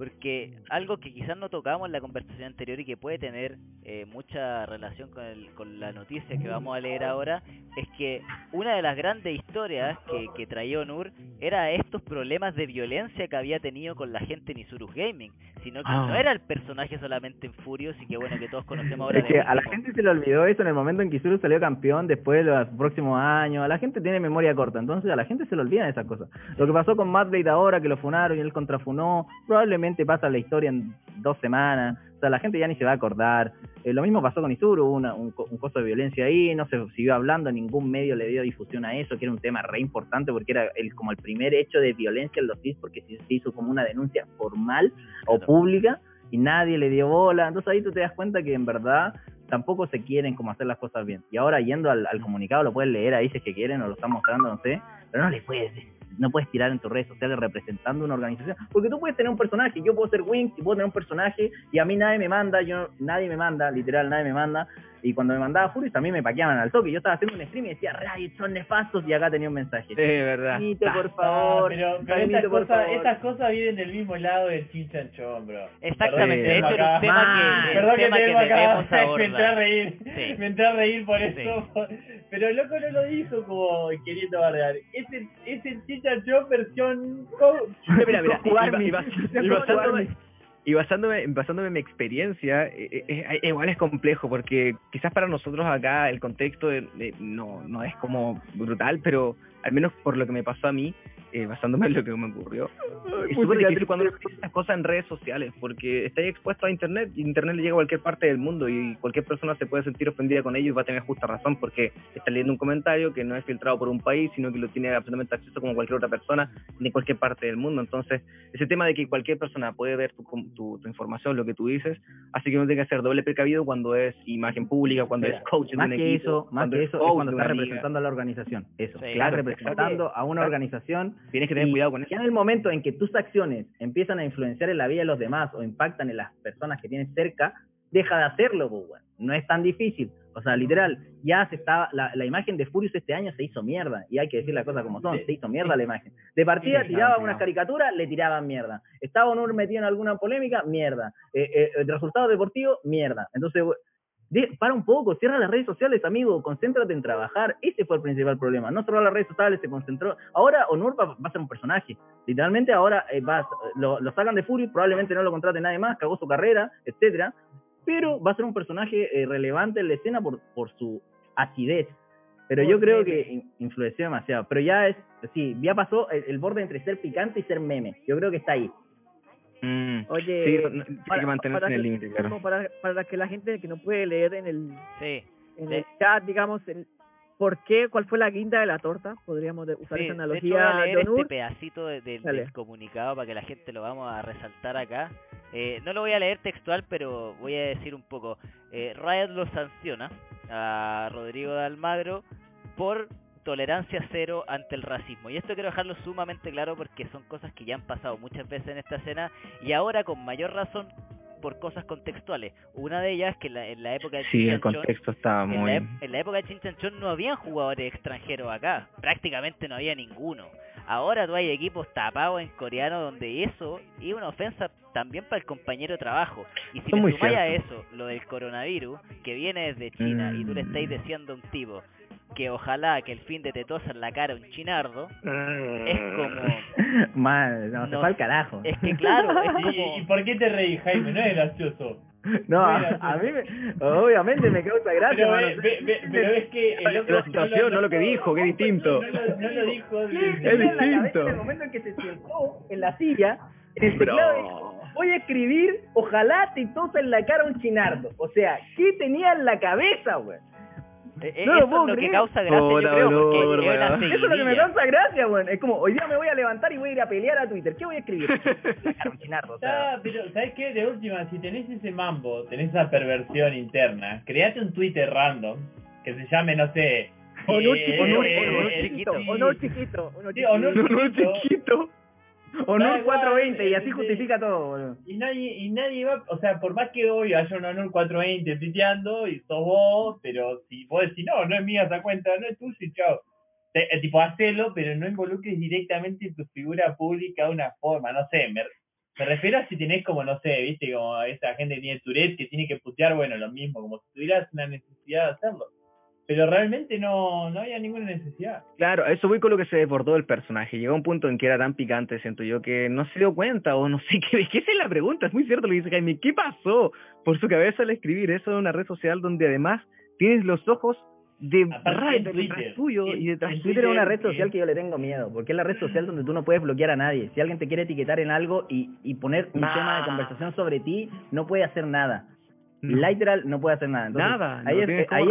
porque algo que quizás no tocamos en la conversación anterior y que puede tener eh, mucha relación con, el, con la noticia que vamos a leer ahora es que una de las grandes historias que, que traía Onur era estos problemas de violencia que había tenido con la gente en Isurus Gaming, sino que Ah. no era el personaje solamente en Furious y que bueno que todos conocemos ahora Es que a la gente se le olvidó eso en el momento en que Isuru salió campeón después de los próximos años. A la gente tiene memoria corta, entonces a la gente se le olvidan esas cosas. Lo que pasó con Matt Blade ahora, que lo funaron y él contrafunó, probablemente pasa la historia en dos semanas. O sea, la gente ya ni se va a acordar. Eh, lo mismo pasó con Isuru, hubo una, un, un costo de violencia ahí, no se siguió hablando, ningún medio le dio difusión a eso, que era un tema re importante porque era el, como el primer hecho de violencia en los CIS, porque se se hizo como una denuncia formal o Claro. pública y nadie le dio bola. Entonces ahí tú te das cuenta que en verdad tampoco se quieren como hacer las cosas bien. Y ahora yendo al, al comunicado, lo puedes leer ahí si es que quieren o lo están mostrando, no sé, pero no le puedes no puedes tirar en tus redes sociales representando una organización, porque tú puedes tener un personaje, yo puedo ser Wings y puedo tener un personaje y a mí nadie me manda, yo nadie me manda, literal nadie me manda, y cuando me mandaba Furious también me paqueaban al toque, yo estaba haciendo un stream y decía, Riot son nefastos y acá tenía un mensaje. Sí, verdad. Permite, por Ah, favor, pero, estas, por cosas, favor. estas cosas viven del mismo lado del chinchanchón, bro. Exactamente, Perdón de que hecho te era un acá. tema que, Perdón el que te que vengo acá, debemos me entré a reír, Sí. me entré a reír por Sí. eso, pero el loco no lo dijo como queriendo bardear, es el, es el versión. Mira, mira, y, basándome, basándome, en mi experiencia, eh, eh, eh, igual es complejo, porque quizás para nosotros acá el contexto no, no es como brutal, pero al menos por lo que me pasó a mí, eh, basándome en lo que me ocurrió, es súper difícil cuando dice estas cosas en redes sociales, porque estáis expuesto a Internet, y Internet le llega a cualquier parte del mundo, y cualquier persona se puede sentir ofendida con ello y va a tener justa razón, porque está leyendo un comentario que no es filtrado por un país, sino que lo tiene absolutamente acceso como cualquier otra persona de cualquier parte del mundo. Entonces, ese tema de que cualquier persona puede ver tu, tu, tu información, lo que tú dices, así que uno tiene que ser doble precavido cuando es imagen pública, cuando Mira, es coach de Más un que equipo, eso, más cuando que es eso es cuando de estás una liga. representando a la organización. Eso, Sí, claro, representando a una exacto. organización Tienes que tener y cuidado con eso. Ya en el momento en que tus acciones empiezan a influenciar en la vida de los demás o impactan en las personas que tienes cerca, deja de hacerlo, pues. No es tan difícil. O sea, literal, ya se estaba, la, la imagen de Furious este año se hizo mierda. Y hay que decir las cosas como son, se hizo mierda la imagen. De partida tiraba unas caricaturas, le tiraban mierda. Estaba Onur metido en alguna polémica, mierda. Eh, eh, el resultado deportivo, mierda. Entonces, de- para un poco, cierra las redes sociales, amigo, concéntrate en trabajar. Ese fue el principal problema. No cerró las redes sociales, se concentró. Ahora Onur va, va a ser un personaje. Literalmente ahora eh, va, lo, lo sacan de Fury, probablemente no lo contrate nadie más, cagó su carrera, etcétera. Pero va a ser un personaje eh, relevante en la escena por, por su acidez. Pero yo creo que in- influenció demasiado. Pero ya es, sí, ya pasó el, el borde entre ser picante y ser meme. Yo creo que está ahí. Mm. Oye, Sí, no- no- tiene para- que mantenerse para en el que- límite, claro. para, para que la gente que no puede leer en el, Sí, en Sí. el chat, digamos, el- por qué, cuál fue la guinda de la torta, podríamos de- usar Sí, esa de hecho, analogía, voy a leer este pedacito de- de- del comunicado para que la gente lo vamos a resaltar acá. Eh, no lo voy a leer textual, pero voy a decir un poco. Eh, Riot lo sanciona a Rodrigo de Almagro por tolerancia cero ante el racismo. Y esto quiero dejarlo sumamente claro porque son cosas que ya han pasado muchas veces en esta escena y ahora con mayor razón por cosas contextuales. Una de ellas que en la, en la época de Sí, el contexto estaba en, muy... la, en la época de Chinchanchón no habían jugadores extranjeros acá, prácticamente no había ninguno. Ahora tú hay equipos tapados en coreano donde eso es una ofensa también para el compañero de trabajo. Y si le sumáis a eso lo del coronavirus que viene desde China y tú le Mm. estáis diciendo a un tipo que ojalá que el fin de te tosa en la cara un chinardo, es como... Man, no, se No, fue al carajo. Es que claro, es ¿Y. ¿Y por qué te reí, Jaime? No es gracioso. No, a, a mí me, obviamente me causa gracia, Pero, ve- ve- pero es que el loco La situación, no lo que dijo, que es distinto. No, lo- no lo dijo. ¿Qué de- tenía Es distinto. En el momento en que se sentó en la silla, en el teclado dijo, voy a escribir, ojalá te tosa en la cara un chinardo. O sea, ¿qué tenía en la cabeza, güey? Eh, eh, no lo eso puedo es lo que causa gracia, yo Hola, creo, bro, porque bro, es una bro. Eso es lo que me causa gracia, güey. Es como, hoy día me voy a levantar y voy a ir a pelear a Twitter. ¿Qué voy a escribir? Chinardo, o sea. Ah, pero ¿sabes qué? De última, si tenés ese mambo, tenés esa perversión interna, create un Twitter random que se llame, no sé... Honor eh, chiquito, honor, eh, chiquito, honor chiquito, honor Sí, honor chiquito. Honor chiquito. Honor Da 420 y así sí. justifica todo, boludo. Y nadie, y nadie va, o sea, por más que hoy haya un honor 420 tuiteando y sos vos, pero si vos decís, no, no es mía esa cuenta, no es tuya y chao. Te- eh, tipo, hacelo, pero no involucres directamente tu figura pública de una forma, no sé, me, me refiero a si tenés como, no sé, viste, como esa gente que tiene Tourette que tiene que putear, bueno, lo mismo, como si tuvieras una necesidad de hacerlo. Pero realmente no, no había ninguna necesidad. Claro, a eso voy con lo que se desbordó el personaje. Llegó un punto en que era tan picante, siento yo, que no se dio cuenta o no sé qué. ¿Qué es la pregunta? Es muy cierto lo que dice Jaime. ¿Qué pasó por su cabeza al escribir eso en una red social donde además tienes los ojos de Aparte detrás Twitter. tuyo y detrás en Twitter es una Twitter, red social eh, que yo le tengo miedo, porque es la red social donde tú no puedes bloquear a nadie. Si alguien te quiere etiquetar en algo y, y poner un Nah. tema de conversación sobre ti, no puede hacer nada. No. Literal no puede hacer nada. Entonces, Nada, ahí no es, ahí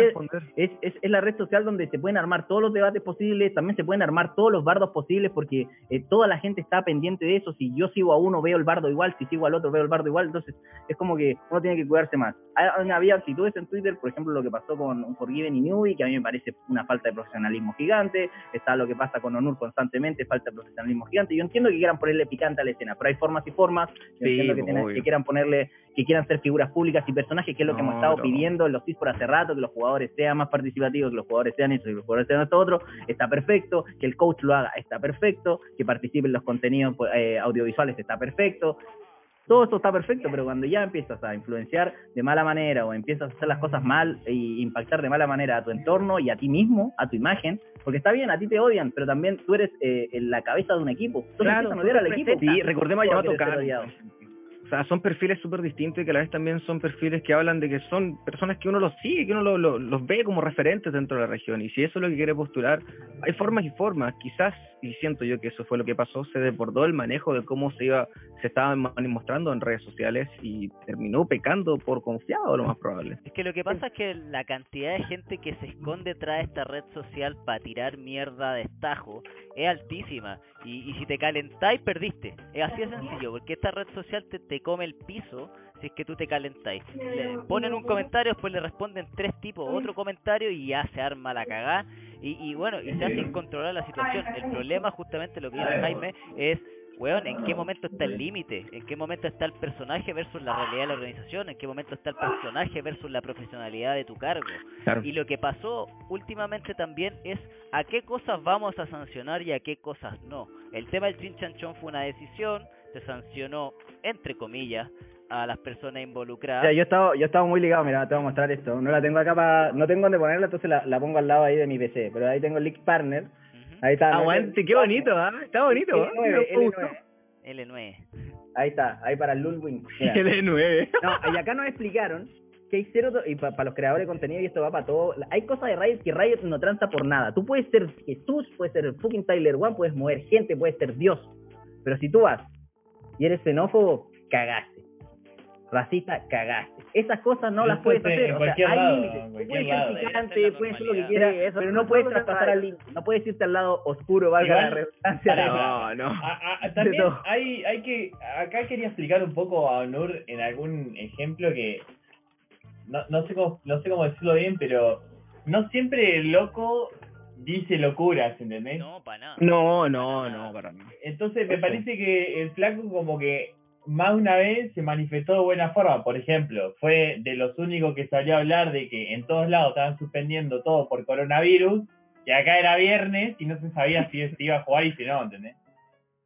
es, es, la red social donde se pueden armar todos los debates posibles, también se pueden armar todos los bardos posibles porque eh, toda la gente está pendiente de eso. Si yo sigo a uno, veo el bardo igual, si sigo al otro, veo el bardo igual. Entonces es como que uno tiene que cuidarse más. Había actitudes en Twitter, por ejemplo, lo que pasó con Unforgiven y Newbie, que a mí me parece una falta de profesionalismo gigante. Está lo que pasa con Onur constantemente, falta de profesionalismo gigante. Yo entiendo que quieran ponerle picante a la escena, pero hay formas y formas. Yo Sí, entiendo que, obvio. que quieran ponerle, que quieran ser figuras públicas y personajes, que es lo que No, hemos estado no. pidiendo en los CIS por hace rato, que los jugadores sean más participativos, que los jugadores sean eso y que los jugadores sean esto otro, está perfecto, que el coach lo haga, está perfecto, que participe en los contenidos pues, eh, audiovisuales, está perfecto. Todo esto está perfecto, pero cuando ya empiezas a influenciar de mala manera o empiezas a hacer las cosas mal e impactar de mala manera a tu entorno y a ti mismo, a tu imagen, porque está bien, a ti te odian, pero también tú eres eh, en la cabeza de un equipo. Entonces Claro, odiar al equipo. Sí, recordemos a Yamato Kano. O sea, son perfiles súper distintos y que a la vez también son perfiles que hablan de que son personas que uno los sigue, que uno lo- lo- los ve como referentes dentro de la región. Y si eso es lo que quiere postular, hay formas y formas. Quizás, y siento yo que eso fue lo que pasó, se desbordó el manejo de cómo se iba, se estaba mostrando en redes sociales y terminó pecando por confiado, lo más probable. Es que lo que pasa es que la cantidad de gente que se esconde tras esta red social para tirar mierda de estajo es altísima. Y, y si te calentáis, perdiste. Es así de sencillo, porque esta red social te, te come el piso si es que tú te calentáis. Le ponen un comentario, después le responden tres tipos otro comentario y ya se arma la cagada. Y, y bueno, y se hace incontrolable la situación. El problema, justamente lo que dice Jaime, es weón, ¿en qué momento está el límite? ¿En qué momento está el personaje versus la realidad de la organización? ¿En qué momento está el personaje versus la profesionalidad de tu cargo? Claro. Y lo que pasó últimamente también es a qué cosas vamos a sancionar y a qué cosas no. El tema del chinchanchón fue una decisión, se sancionó, entre comillas, a las personas O involucradas. sea, yo estaba, yo estaba muy ligado, mira, te voy a mostrar esto. No la tengo acá para, no tengo dónde ponerla, entonces la, la pongo al lado ahí de mi PC. Pero ahí tengo el Leak Partner. Ahí está. Aguante, qué bonito, ¿ah? Está bonito, ¿ah? L9, Me gustó. L9. L9. Ahí está, ahí para el Lulwin. Mira. L9. No, y acá nos explicaron que hay cero, y para los creadores de contenido, y esto va para todo, hay cosas de Riot que Riot no tranza por nada. Tú puedes ser Jesús, puedes ser fucking Tyler One, puedes mover gente, puedes ser Dios. Pero si tú vas y eres xenófobo, cagaste. Racista, cagaste. Esas cosas no las puedes hacer. O sea, cualquier hay límites. puedes ser picante, puedes hacer lo que quieras, Sí, eso pero no puedes traspasar al límite. No puedes irte al lado oscuro, valga Igual, la redundancia. No, no. A- a- también hay, hay que, acá quería explicar un poco a Onur en algún ejemplo que no, no sé cómo, no sé cómo decirlo bien, pero no siempre el loco dice locuras, ¿entendés? No, para nada. No, no, no, para nada. Entonces me parece que el flaco como que más una vez se manifestó de buena forma. Por ejemplo, fue de los únicos que salió a hablar de que en todos lados estaban suspendiendo todo por coronavirus, y acá era viernes y no se sabía si se iba a jugar y si no, ¿entendés?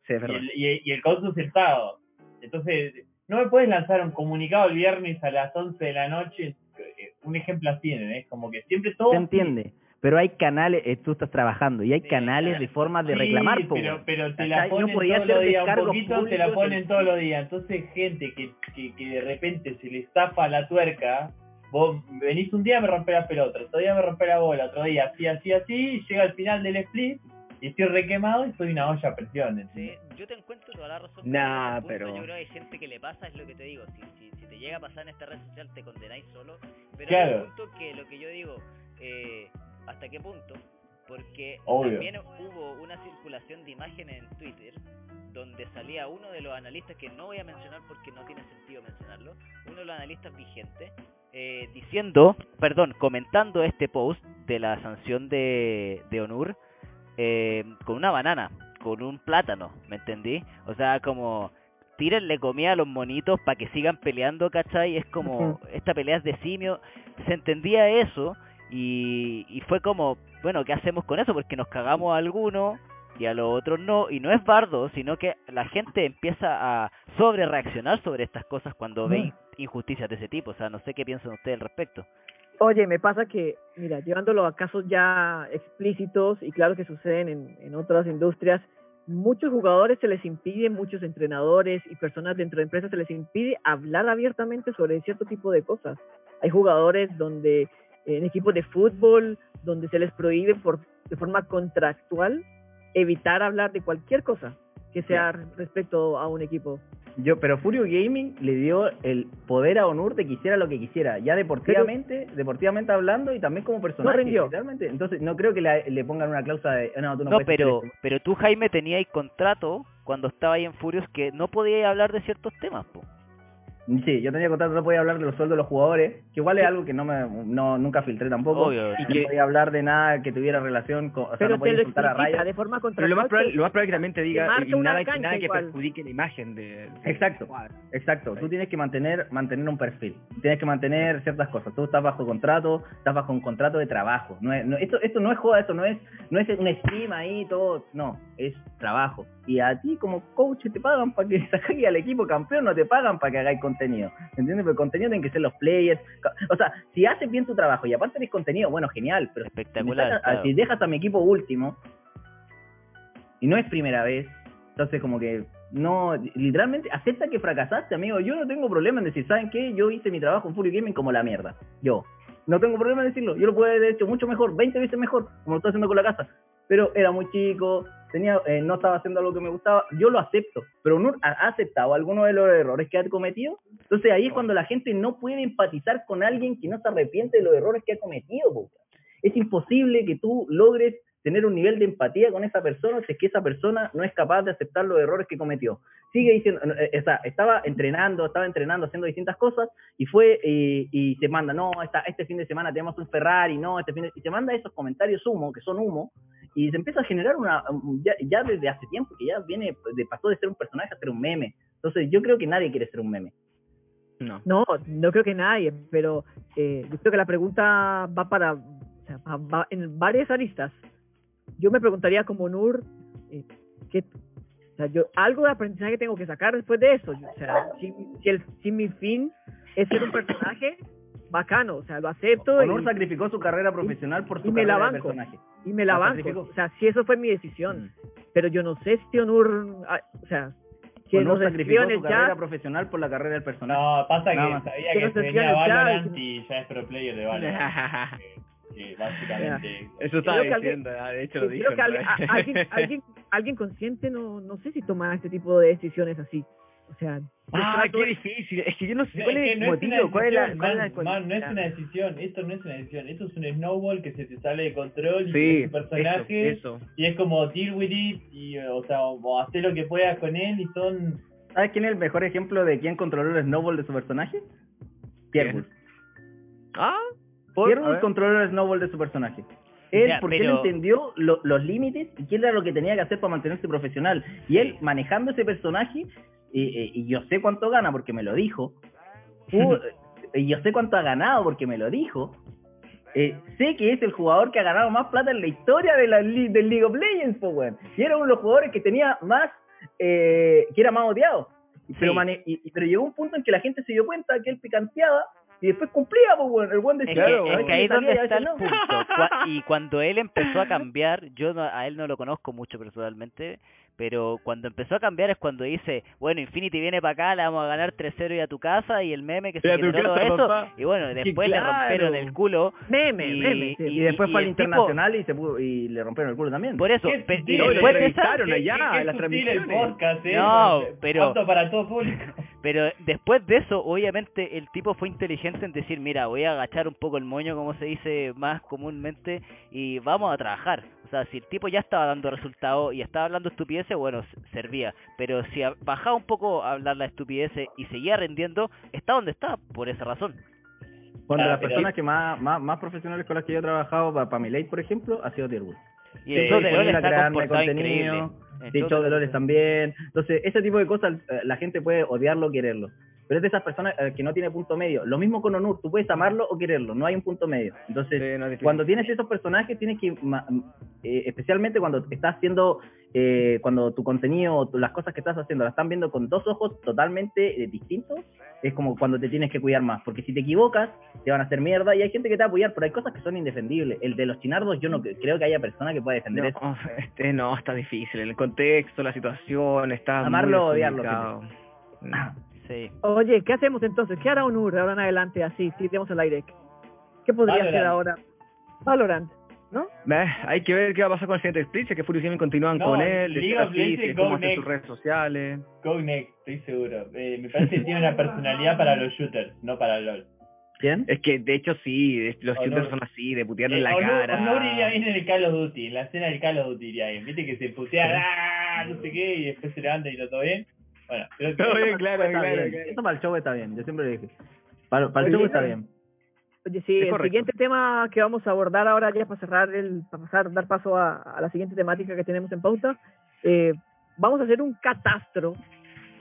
Sí, es y verdad. el, y, y el consus el sábado. Entonces, no me puedes lanzar un comunicado el viernes a las 11 de la noche, eh, un ejemplo así, ¿entendés? Como que siempre todo... Se entiende. Pero hay canales, eh, tú estás trabajando y hay Sí, canales claro. de formas de Sí, reclamar, po, pero, pero te la ponen todos los días, un poquito te la ponen todos los días. Entonces, gente que, que, que de repente se le zafa la tuerca, vos venís un día me rompe la pelota, otro día me rompe la bola, otro día así, así, así, y llega al final del split y estoy requemado y soy una olla a presión. Sí, yo te encuentro toda la razón. Nah, punto pero- Yo creo que hay gente que le pasa, es lo que te digo. Si, si, si te llega a pasar en esta red social, te condenáis solo. Pero Claro. un punto que lo que yo digo, eh, ¿hasta qué punto? Porque Obvio. también hubo una circulación de imágenes en Twitter donde salía uno de los analistas, que no voy a mencionar porque no tiene sentido mencionarlo, uno de los analistas vigentes, eh, diciendo, perdón, comentando este post de la sanción de, de Onur eh, con una banana, con un plátano, ¿me entendí? O sea, como tírenle comida a los monitos para que sigan peleando, ¿cachai? Es como, esta pelea es de simio, se entendía eso y, y fue como, bueno, ¿qué hacemos con eso? Porque nos cagamos a algunos y a los otros no, y no es bardo, sino que la gente empieza a sobre reaccionar sobre estas cosas cuando ve Ujú. injusticias de ese tipo, o sea, no sé qué piensan ustedes al respecto. Oye, me pasa que, mira, llevándolo a casos ya explícitos y claro que suceden en, en otras industrias, muchos jugadores se les impide, muchos entrenadores y personas dentro de empresas se les impide hablar abiertamente sobre cierto tipo de cosas. Hay jugadores donde, en equipos de fútbol, donde se les prohíbe por, de forma contractual evitar hablar de cualquier cosa que sea respecto a un equipo. Yo, pero Furio Gaming le dio el poder a Onur de que hiciera lo que quisiera, ya deportivamente, deportivamente hablando y también como personaje. rindió. literalmente. Entonces, no creo que la- le pongan una cláusula de, no, tú no, No, puedes pero, hacer esto". pero tú, Jaime, teníais contrato cuando estaba ahí en Furios que no podíais hablar de ciertos temas, po. Sí, yo tenía contrato, no podía hablar de los sueldos de los jugadores, que igual es algo que no me, no, nunca filtré tampoco. Obvio, y que no podía hablar de nada que tuviera relación con, o sea, Pero no podía insultar a Raya. de forma Pero lo más probable, lo más probable que también te diga y nada, nada que perjudique la imagen de... Exacto, exacto. Tú tienes que mantener mantener un perfil, tienes que mantener ciertas cosas. Tú estás bajo contrato, estás bajo un contrato de trabajo. No es, no- esto, esto no es joda, esto no es no es un stream ahí todo, no, es trabajo. Y a ti como coach te pagan para que saques al equipo campeón, no te pagan para que hagáis contenido. ¿Entiendes? Pero el contenido tienen que ser los players. O sea, si haces bien tu trabajo y aparte eres contenido, bueno, genial, pero si Espectacular. claro. si dejas a mi equipo último y no es primera vez, entonces como que no, literalmente acepta que fracasaste, amigo. Yo no tengo problema en decir, ¿saben qué? Yo hice mi trabajo en Fury Gaming como la mierda. Yo. No tengo problema en decirlo. Yo lo puedo haber hecho mucho mejor, 20 veces mejor, como lo estoy haciendo con la casa. Pero era muy chico, tenía eh, no estaba haciendo algo que me gustaba. Yo lo acepto. Pero no ha aceptado algunos de los errores que ha cometido. Entonces ahí es cuando la gente no puede empatizar con alguien que no se arrepiente de los errores que ha cometido. po. Es imposible que tú logres tener un nivel de empatía con esa persona si es que esa persona no es capaz de aceptar los errores que cometió. Sigue diciendo, eh, está- estaba entrenando, estaba entrenando, haciendo distintas cosas y fue eh, y se manda, no, esta, este fin de semana tenemos un Ferrari, no, este fin de, y se manda esos comentarios humo, que son humo, y se empieza a generar una, ya, ya desde hace tiempo, que ya viene, de, pasó de ser un personaje a ser un meme. Entonces yo creo que nadie quiere ser un meme. No. No, no creo que nadie, pero eh, yo creo que la pregunta va para, o sea, va, va en varias aristas. Yo me preguntaría como Nur, eh, ¿qué, o sea, yo, algo de aprendizaje tengo que sacar después de eso. O sea, si, si, el, si mi fin es ser un personaje, bacano, o sea, lo acepto Honor y, sacrificó su carrera profesional por su y me la carrera de personaje. Y me la lo banco. sacrificó. O sea, si eso fue mi decisión. Pero yo no sé si Onur, ah, o sea, que Honor nos sacrificó en su el carrera chat, profesional por la carrera del personaje. No, pasa Nada que más. sabía Que que se venía Valorant y- ya es pro player de Valorant. que básicamente... Eso estaba alguien- diciendo, ah, de hecho lo dijo. creo que en alguien, alguien, alguien, alguien consciente no, no sé si toma este tipo de decisiones así. O sea, Ah, qué difícil. Es que yo no sé cuál es el motivo, una cuál es la, decisión, cuál es la man, man, no es una decisión, esto no es una decisión, esto es un snowball que se te sale de control y Sí, es personaje eso, eso. y es como deal with it y o sea, o, hacer lo que puedas con él y son ¿Sabes quién es el mejor ejemplo de quién controló el snowball de su personaje? Pierre. Ah, Pierre controló el snowball de su personaje. Él, Ya, porque pero- él entendió lo- los límites y qué era lo que tenía que hacer para mantenerse profesional. Y él, manejando ese personaje, y, yo sé cuánto gana porque me lo dijo, uh, y yo sé cuánto ha ganado porque me lo dijo, eh, sé que es el jugador que ha ganado más plata en la historia de la, del League of Legends, po, weón. Y era uno de los jugadores que tenía más, eh, que era más odiado. Pero, Sí. mane- y- pero llegó un punto en que la gente se dio cuenta que él picanteaba y después cumplía, pues, weón. El buen Es decía, que, "A es que ahí es donde está el no". punto. Y cuando él empezó a cambiar, yo no- a él no lo conozco mucho personalmente, pero cuando empezó a cambiar es cuando dice, bueno, Infinity viene para acá, le vamos a ganar 3-0 y a tu casa, y el meme que se generó todo eso, papá. y bueno, después le rompieron el culo. Meme, y, meme. sí. Y, después fue al tipo- internacional y se pudo, y le rompieron el culo también. Por eso, Qué y después de esa, entrevistaron allá qué- qué en las el transmisiones. podcast, ¿eh? No, pero- Apto para todo público. Pero después de eso, obviamente, el tipo fue inteligente en decir, mira, voy a agachar un poco el moño, como se dice más comúnmente, y vamos a trabajar. O sea, si el tipo ya estaba dando resultados y estaba hablando estupideces, bueno, servía. Pero si bajaba un poco a hablar las estupideces y seguía rendiendo, está donde está, por esa razón. Cuando Ah, las pero- personas que más, más, más profesionales con las que yo he trabajado, para, mi ley, por ejemplo, ha sido Tierwood. Y el show de LOL está contenido. El show de de LOL también. Entonces, ese tipo de cosas, eh, la gente puede odiarlo o quererlo. Pero es de esas personas eh, que no tiene punto medio. Lo mismo con Onur, tú puedes amarlo o quererlo, no hay un punto medio. Entonces, Sí, no cuando tienes esos personajes, tienes que, ma- eh, especialmente cuando estás haciendo, eh, cuando tu contenido, las cosas que estás haciendo, las están viendo con dos ojos totalmente eh, distintos, es como cuando te tienes que cuidar más. Porque si te equivocas, te van a hacer mierda y hay gente que te va a apoyar, pero hay cosas que son indefendibles. El de los chinardos, yo no cre- creo que haya persona que pueda defender eso. Este, no, está difícil. El contexto, la situación, está Amarlo o odiarlo. Sí. Oye, ¿qué hacemos entonces? ¿Qué hará Onur ahora en adelante así? Si tenemos al aire. ¿Qué podría Valorant. hacer ahora? Valorant, ¿no? Eh, hay que ver qué va a pasar con el siguiente split, que Furious Gaming continúan No, con él, League of Legends, go next. sus redes sociales. Go next, estoy seguro. Eh, me parece que tiene una personalidad para los shooters, no para LOL. ¿Quién? Es que, de hecho, sí, los shooters son así, de putearle en la Eh, cara. Honor iría bien en el Call of Duty, en la escena del Call of Duty iría bien. Viste que se putea, ¡ah! no sé qué, y después se levanta y no todo bien. Bueno. Todo bien, claro, Está claro. bien. claro. Eso para el show está bien, yo siempre lo dije. Para, para el show está pero- bien. Oye, sí, Es el correcto. siguiente tema que vamos a abordar ahora ya para cerrar, el, para pasar, dar paso a, a la siguiente temática que tenemos en pauta, eh, vamos a hacer un catastro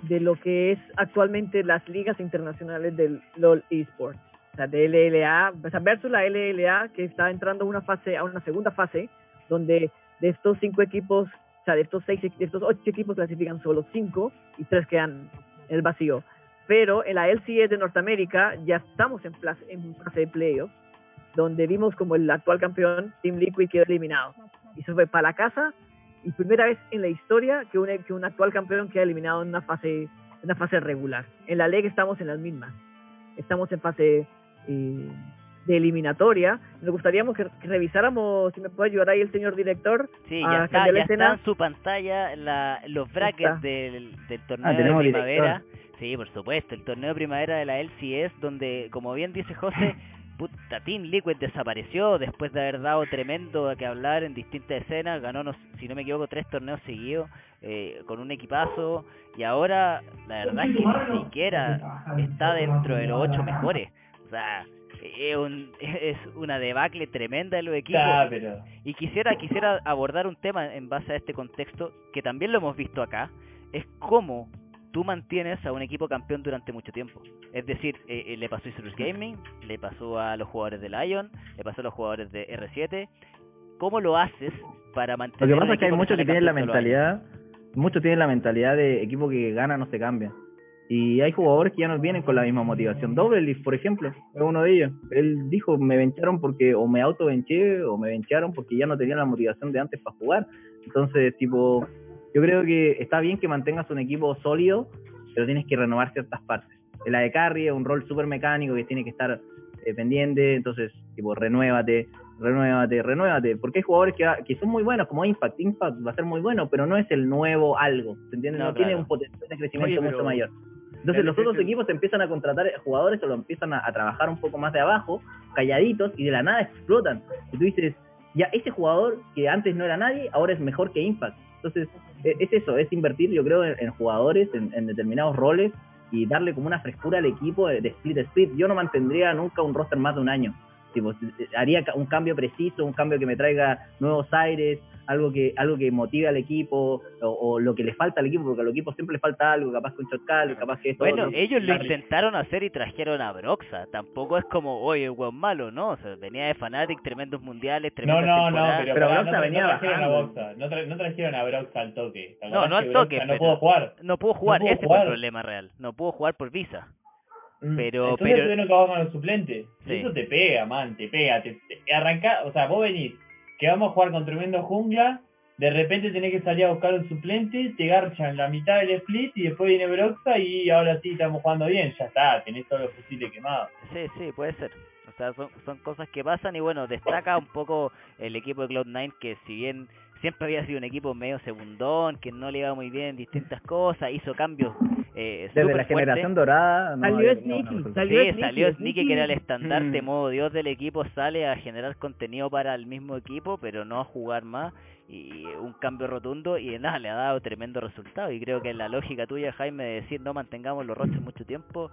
de lo que es actualmente las ligas internacionales del LOL eSports, o sea, de LLA, o sea, versus la LLA que está entrando a una fase, a una segunda fase, donde de estos cinco equipos, o sea, de estos seis, de estos ocho equipos clasifican solo cinco y tres quedan en el vacío pero en la LCS de Norteamérica ya estamos en, en fase de playoffs, donde vimos como el actual campeón, Team Liquid, quedó eliminado. Y se fue para la casa, y primera vez en la historia que un, que un actual campeón queda eliminado en una fase, en una fase regular. En la Liga estamos en las mismas. Estamos en fase eh, de eliminatoria. Nos gustaría que, revisáramos, si me puede ayudar ahí el señor director, Sí, a ya está, ya está en su pantalla la, los brackets del, del torneo de tenemos primavera. Sí, por supuesto, el torneo de primavera de la LCS, donde, como bien dice José, puta, Team Liquid desapareció después de haber dado tremendo que hablar en distintas escenas, ganó, no- si no me equivoco, tres torneos seguidos eh, con un equipazo, y ahora la verdad es que ni siquiera está dentro de los ocho mejores. O sea, es, un, es una debacle tremenda de los equipos. Pero... Y quisiera, quisiera abordar un tema en base a este contexto, que también lo hemos visto acá, es cómo tú mantienes a un equipo campeón durante mucho tiempo. Es decir, eh, eh, le pasó a Isurus Gaming, le pasó a los jugadores de Lion, le pasó a los jugadores de R7. ¿Cómo lo haces para Lo mantener que un pasa es que hay muchos que tienen la mentalidad, muchos tienen la mentalidad de equipo que gana no se cambia. Y hay jugadores que ya no vienen con la misma motivación. Double Leaf, por ejemplo, es uno de ellos. Él dijo, me vencharon porque o me auto venché o me vencharon porque ya no tenía la motivación de antes para jugar. Entonces, tipo, yo creo que está bien que mantengas un equipo sólido, pero tienes que renovar ciertas partes. La de carry es un rol súper mecánico que tiene que estar eh, pendiente, entonces, tipo, renuévate, renuévate, renuévate, porque hay jugadores que, que son muy buenos, como Impact, Impact va a ser muy bueno, pero no es el nuevo algo, ¿se entiende? No, No, tiene un potencial de crecimiento Oye, mucho mayor. Entonces los otros equipos empiezan a contratar jugadores o lo empiezan a, a trabajar un poco más de abajo, calladitos, y de la nada explotan. Y tú dices, ya ese jugador que antes no era nadie, ahora es mejor que Impact. Entonces, e- es eso, es invertir, yo creo, en, en jugadores, en, en determinados roles y darle como una frescura al equipo de, de split split. Yo no mantendría nunca un roster más de un año. Tipo, haría un cambio preciso, un cambio que me traiga nuevos aires, algo que algo que motive al equipo o, o lo que le falta al equipo, porque al equipo siempre le falta algo, capaz que un shotcall, capaz que esto. Bueno, otro. ellos lo intentaron hacer y trajeron a Broxa. Tampoco es como, oye, weón malo, ¿no? O sea, venía de Fnatic, tremendos mundiales, No, tremendas no, no, temporadas. pero, Pero Broxa no, venía no trajeron a. Broxa, no, tra- no trajeron a Broxa al toque. ¿Te No, no al toque, Broxa No pudo jugar. No pudo jugar, pudo ese fue jugar. el problema real. No pudo jugar por visa. Mm, Pero- Entonces pero- tuvieron que jugar con los suplentes. Sí. Eso te pega, man, te pega. Te, te- arranca, o sea, vos venís, que vamos a jugar con tremendo jungla, de repente tenés que salir a buscar un suplente, te garchan la mitad del split y después viene Broxa y ahora sí estamos jugando bien. Ya está, tenés todos los fusiles quemados. Sí, sí, puede ser. O sea, son, son cosas que pasan y bueno, destaca un poco el equipo de Cloud9 que si bien siempre había sido un equipo medio segundón, que no le iba muy bien en distintas cosas, hizo cambios eh, Desde la fuertes. generación dorada. no Salió Sneaky, buenos salió Sí, Sneaky, salió Sneaky, Sneaky. que era el estandarte Mm. modo Dios del equipo, sale a generar contenido para el mismo equipo, pero no a jugar más. Y un cambio rotundo y nada, le ha dado tremendo resultado. Y creo que la lógica tuya, Jaime, de decir no mantengamos los roches mucho tiempo,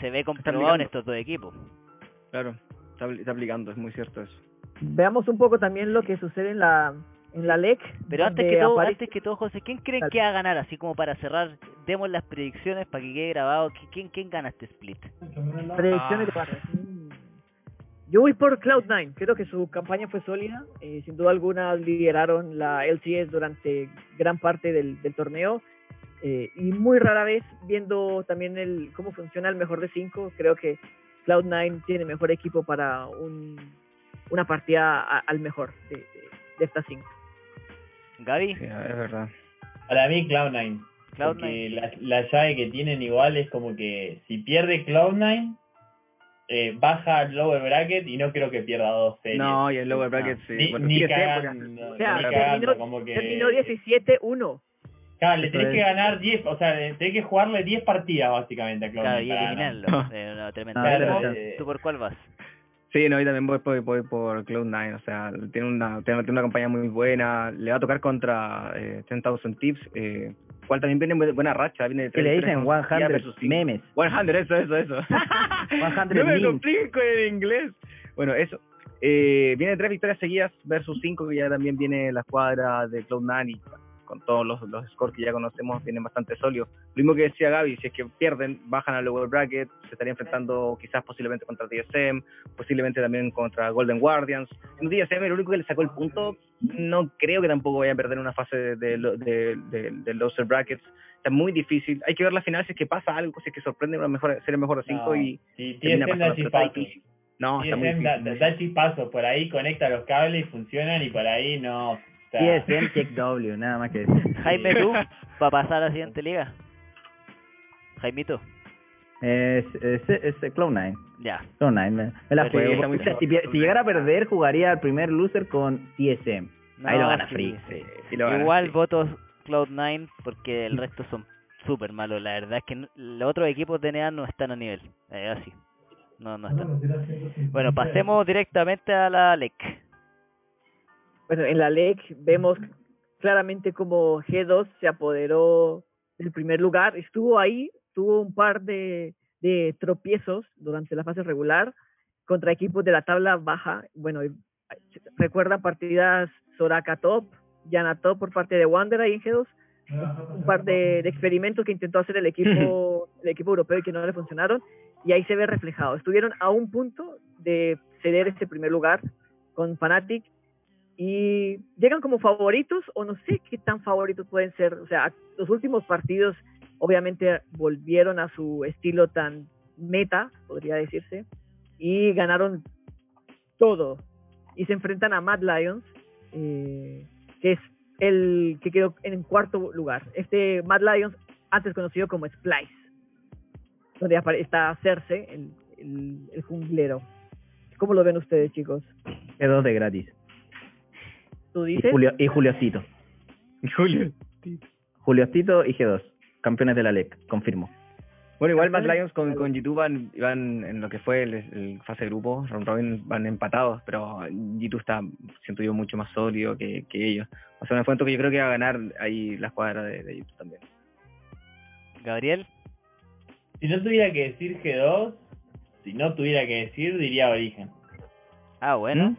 se ve comprobado en estos dos equipos. Claro, está, está aplicando, es muy cierto eso. Veamos un poco también lo que sucede en la en la LEC. Pero antes que todo, aparece- antes que todo, José, ¿quién creen que va a ganar? Así como para cerrar, demos las predicciones para que quede grabado. ¿Qui- ¿Quién, quién gana este split? Predicciones. Mm. Yo voy por Cloud9. Creo que su campaña fue sólida. Eh, sin duda alguna lideraron la LCS durante gran parte del, del torneo. Eh, y muy rara vez, viendo también el cómo funciona el mejor de cinco, creo que Cloud9 tiene mejor equipo para un, una partida a- al mejor de, de, de estas cinco. Gaby, Sí, es verdad. Para mí, Cloud9. Cloud9. Porque la, la llave que tienen igual es como que si pierde Cloud9, eh, baja al lower bracket y no creo que pierda dos series. No, y el lower bracket sí. Ni, bueno, ni sí cagando, O sea, ni terminó, cagando, como que... terminó 17-1. Claro, le tenés que ganar 10, o sea, le tenés que jugarle 10 partidas básicamente a Cloud9 claro, y para ganar. eliminarlo. Eh, no, tremendo. No, Claro, ¿Tú- eh, ¿Tú por cuál vas? Sí, no, y también voy por, por Cloud9, o sea, tiene una, tiene una campaña muy buena, le va a tocar contra eh, 10,000 Tips, eh, cual también viene bu- buena racha, viene de Que le tres- dicen tres 100 versus memes. 100, eso, eso, eso. 100 no me memes. compliques con el inglés. Bueno, eso. Eh, viene tres victorias seguidas versus cinco, que ya también viene la escuadra de Cloud9 y con todos los, los scores que ya conocemos, vienen bastante sólidos. Lo mismo que decía Gaby, si es que pierden, bajan al lower bracket, se estaría enfrentando quizás posiblemente contra TSM, posiblemente también contra Golden Guardians. No TSM, el único que le sacó el punto, no creo que tampoco vayan a perder una fase de, de, de, de- de loser brackets. Está muy difícil. Hay que ver la final si es que pasa algo, si es que sorprende una mejor, ser el mejor de cinco No, y sí, termina da pasando, está difícil. No, está muy da, difícil. da chispazos, por ahí conecta los cables y funcionan y por ahí no. Sea, TSM Check W, nada más que decir. Jaime, ¿tú? ¿Va a pasar a la siguiente liga? Jaimito, Es, es, es Cloud9. ya. Cloud9, me, me la juego. está muy O sea, si, si llegara a perder, jugaría al primer loser con TSM. Ahí No, lo gana sí, Free. sí. Sí lo gana, Igual sí. votos Cloud9 porque el resto son súper malos. La verdad es que no- los otros equipos de NEA no están a nivel. Eh, así. No, no están. Bueno, pasemos directamente a la LEC. Bueno, en la LEC vemos claramente como G2 se apoderó del primer lugar. Estuvo ahí, tuvo un par de, de tropiezos durante la fase regular contra equipos de la tabla baja. Bueno, y- recuerdan partidas Soraka Top, Yana Top por parte de Wander ahí en G2. Un par de, de experimentos que intentó hacer el equipo, el equipo europeo y que no le funcionaron. Y ahí se ve reflejado. Estuvieron a un punto de ceder este primer lugar con Fnatic y llegan como favoritos o no sé qué tan favoritos pueden ser. O sea, los últimos partidos obviamente volvieron a su estilo tan meta, podría decirse, y ganaron todo. Y se enfrentan a Mad Lions, eh, que es el que quedó en cuarto lugar. Este Mad Lions, antes conocido como Splice, donde está Cersei, el, el, junglero. ¿Cómo lo ven ustedes, chicos? G2 de gratis. ¿Tú Y, dices? Julio, y Juliocito. Julio. Juliocito y G2. Campeones de la LEC, confirmo. Bueno, igual Mad. Lions con, con G2 van, van en lo que fue el, el fase de grupo, round robin van empatados, pero G2 está, siento yo, mucho más sólido que, que ellos. O sea, me cuento que yo creo que va a ganar ahí la escuadra de, de G2 también. Gabriel, Si no tuviera que decir G2, si no tuviera que decir, diría Origen. ah, bueno, ¿Mm?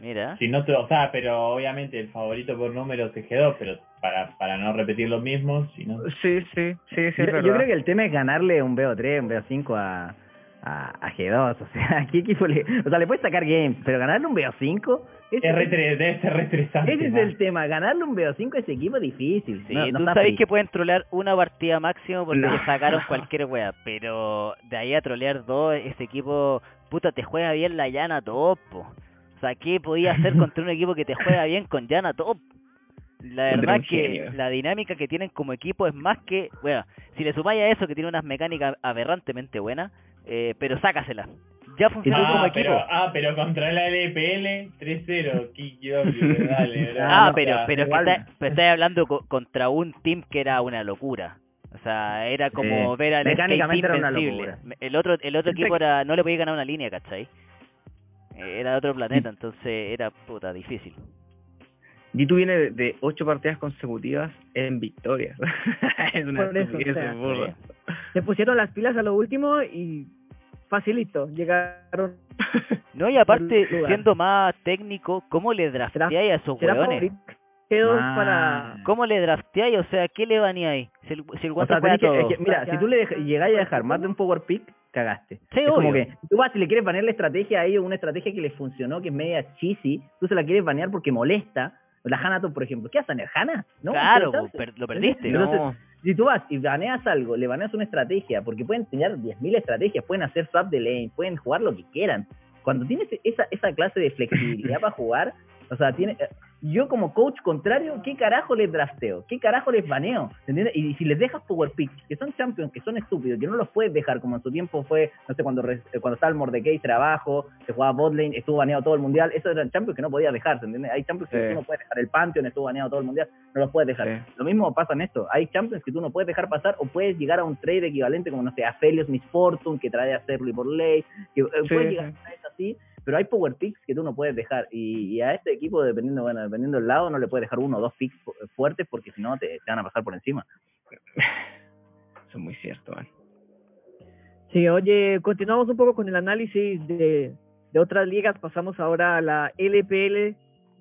Mira. Si no, tu- o sea, pero obviamente el favorito por números es G2, pero para, para no repetir lo mismo, si no... Sí, sí, sí, sí, yo, creo que el tema es ganarle un BO3, un BO5 a, a, a G2. O sea, ¿qué equipo le.? O sea, le puedes sacar games, pero ganarle un BO5. ese Es re, tre- debe ser estresante. Ese es el tema, ganarle un BO5 a ese equipo es difícil. Sí, no, no tú sabés que pueden trolear una partida máximo porque No. le sacaron cualquier wea, pero de ahí a trolear dos, ese equipo, puta, te juega bien la llana top, po. O sea, ¿qué podía hacer contra un equipo que te juega bien con llana top? La verdad que genio. la dinámica que tienen como equipo es más que, bueno, si le sumáis a eso que tiene unas mecánicas aberrantemente buenas, eh, pero sácasela. Ya funcionó Ah, como equipo. pero, ah, pero contra la LPL 3-0, KW, dale, bro. Ah, pero, pero, está, pero estáis hablando co- contra un team que era una locura. O sea, era como Sí. ver al Mecánicamente era una locura. El otro, el otro equipo era, no le podía ganar una línea, ¿cachai? Era de otro planeta, entonces era puta difícil. G2 viene de, de ocho partidas consecutivas en victorias. es una Por eso, o sea, burda. Se pusieron las pilas a lo último y facilito, llegaron. No, y aparte, siendo más técnico, ¿cómo le drafteáis a esos ¿Será hueones? favorito G2 Ah. para... ¿Cómo le drafteáis? O sea, ¿qué le baneáis? Si el, si el O sea, que- es que, mira, si tú le llegáis a dejar más de un power pick, cagaste. Sí, es como que tú vas y le quieres banear la estrategia a ellos, una estrategia que les funcionó, que es media cheesy, tú se la quieres banear porque molesta. La Hanato, por ejemplo. ¿Qué hacen? ¿El Hana? ¿No? claro, per- lo perdiste. Entonces, No. si tú vas y baneas algo, le baneas una estrategia, porque pueden enseñar 10.000 estrategias, pueden hacer swap de lane, pueden jugar lo que quieran. Cuando tienes esa, esa clase de flexibilidad para jugar, o sea, tiene, yo como coach contrario, ¿qué carajo les drafteo? ¿Qué carajo les baneo? ¿Entiendes? Y si les dejas power picks, que son champions, que son estúpidos, que no los puedes dejar, como en su tiempo fue, no sé, cuando eh, cuando estaba el Mordecai trabajo, se jugaba botlane, estuvo baneado todo el mundial, esos eran champions que no podías dejar, ¿entiendes? Hay champions que tú no puedes dejar, el Pantheon estuvo baneado todo el mundial, no los puedes dejar. Sí. Lo mismo pasa en esto. Hay champions que tú no puedes dejar pasar o puedes llegar a un trade equivalente como, no sé, a Felios Miss Fortune, que trae a Cerly por ley. Que, eh, Sí, puedes llegar a eso así, pero hay power picks que tú no puedes dejar. Y, y a este equipo, dependiendo bueno dependiendo del lado, no le puedes dejar uno o dos picks fu- fuertes porque si no te, te van a pasar por encima. Eso es muy cierto, man. Sí, oye, continuamos un poco con el análisis de, de otras ligas. Pasamos ahora a la LPL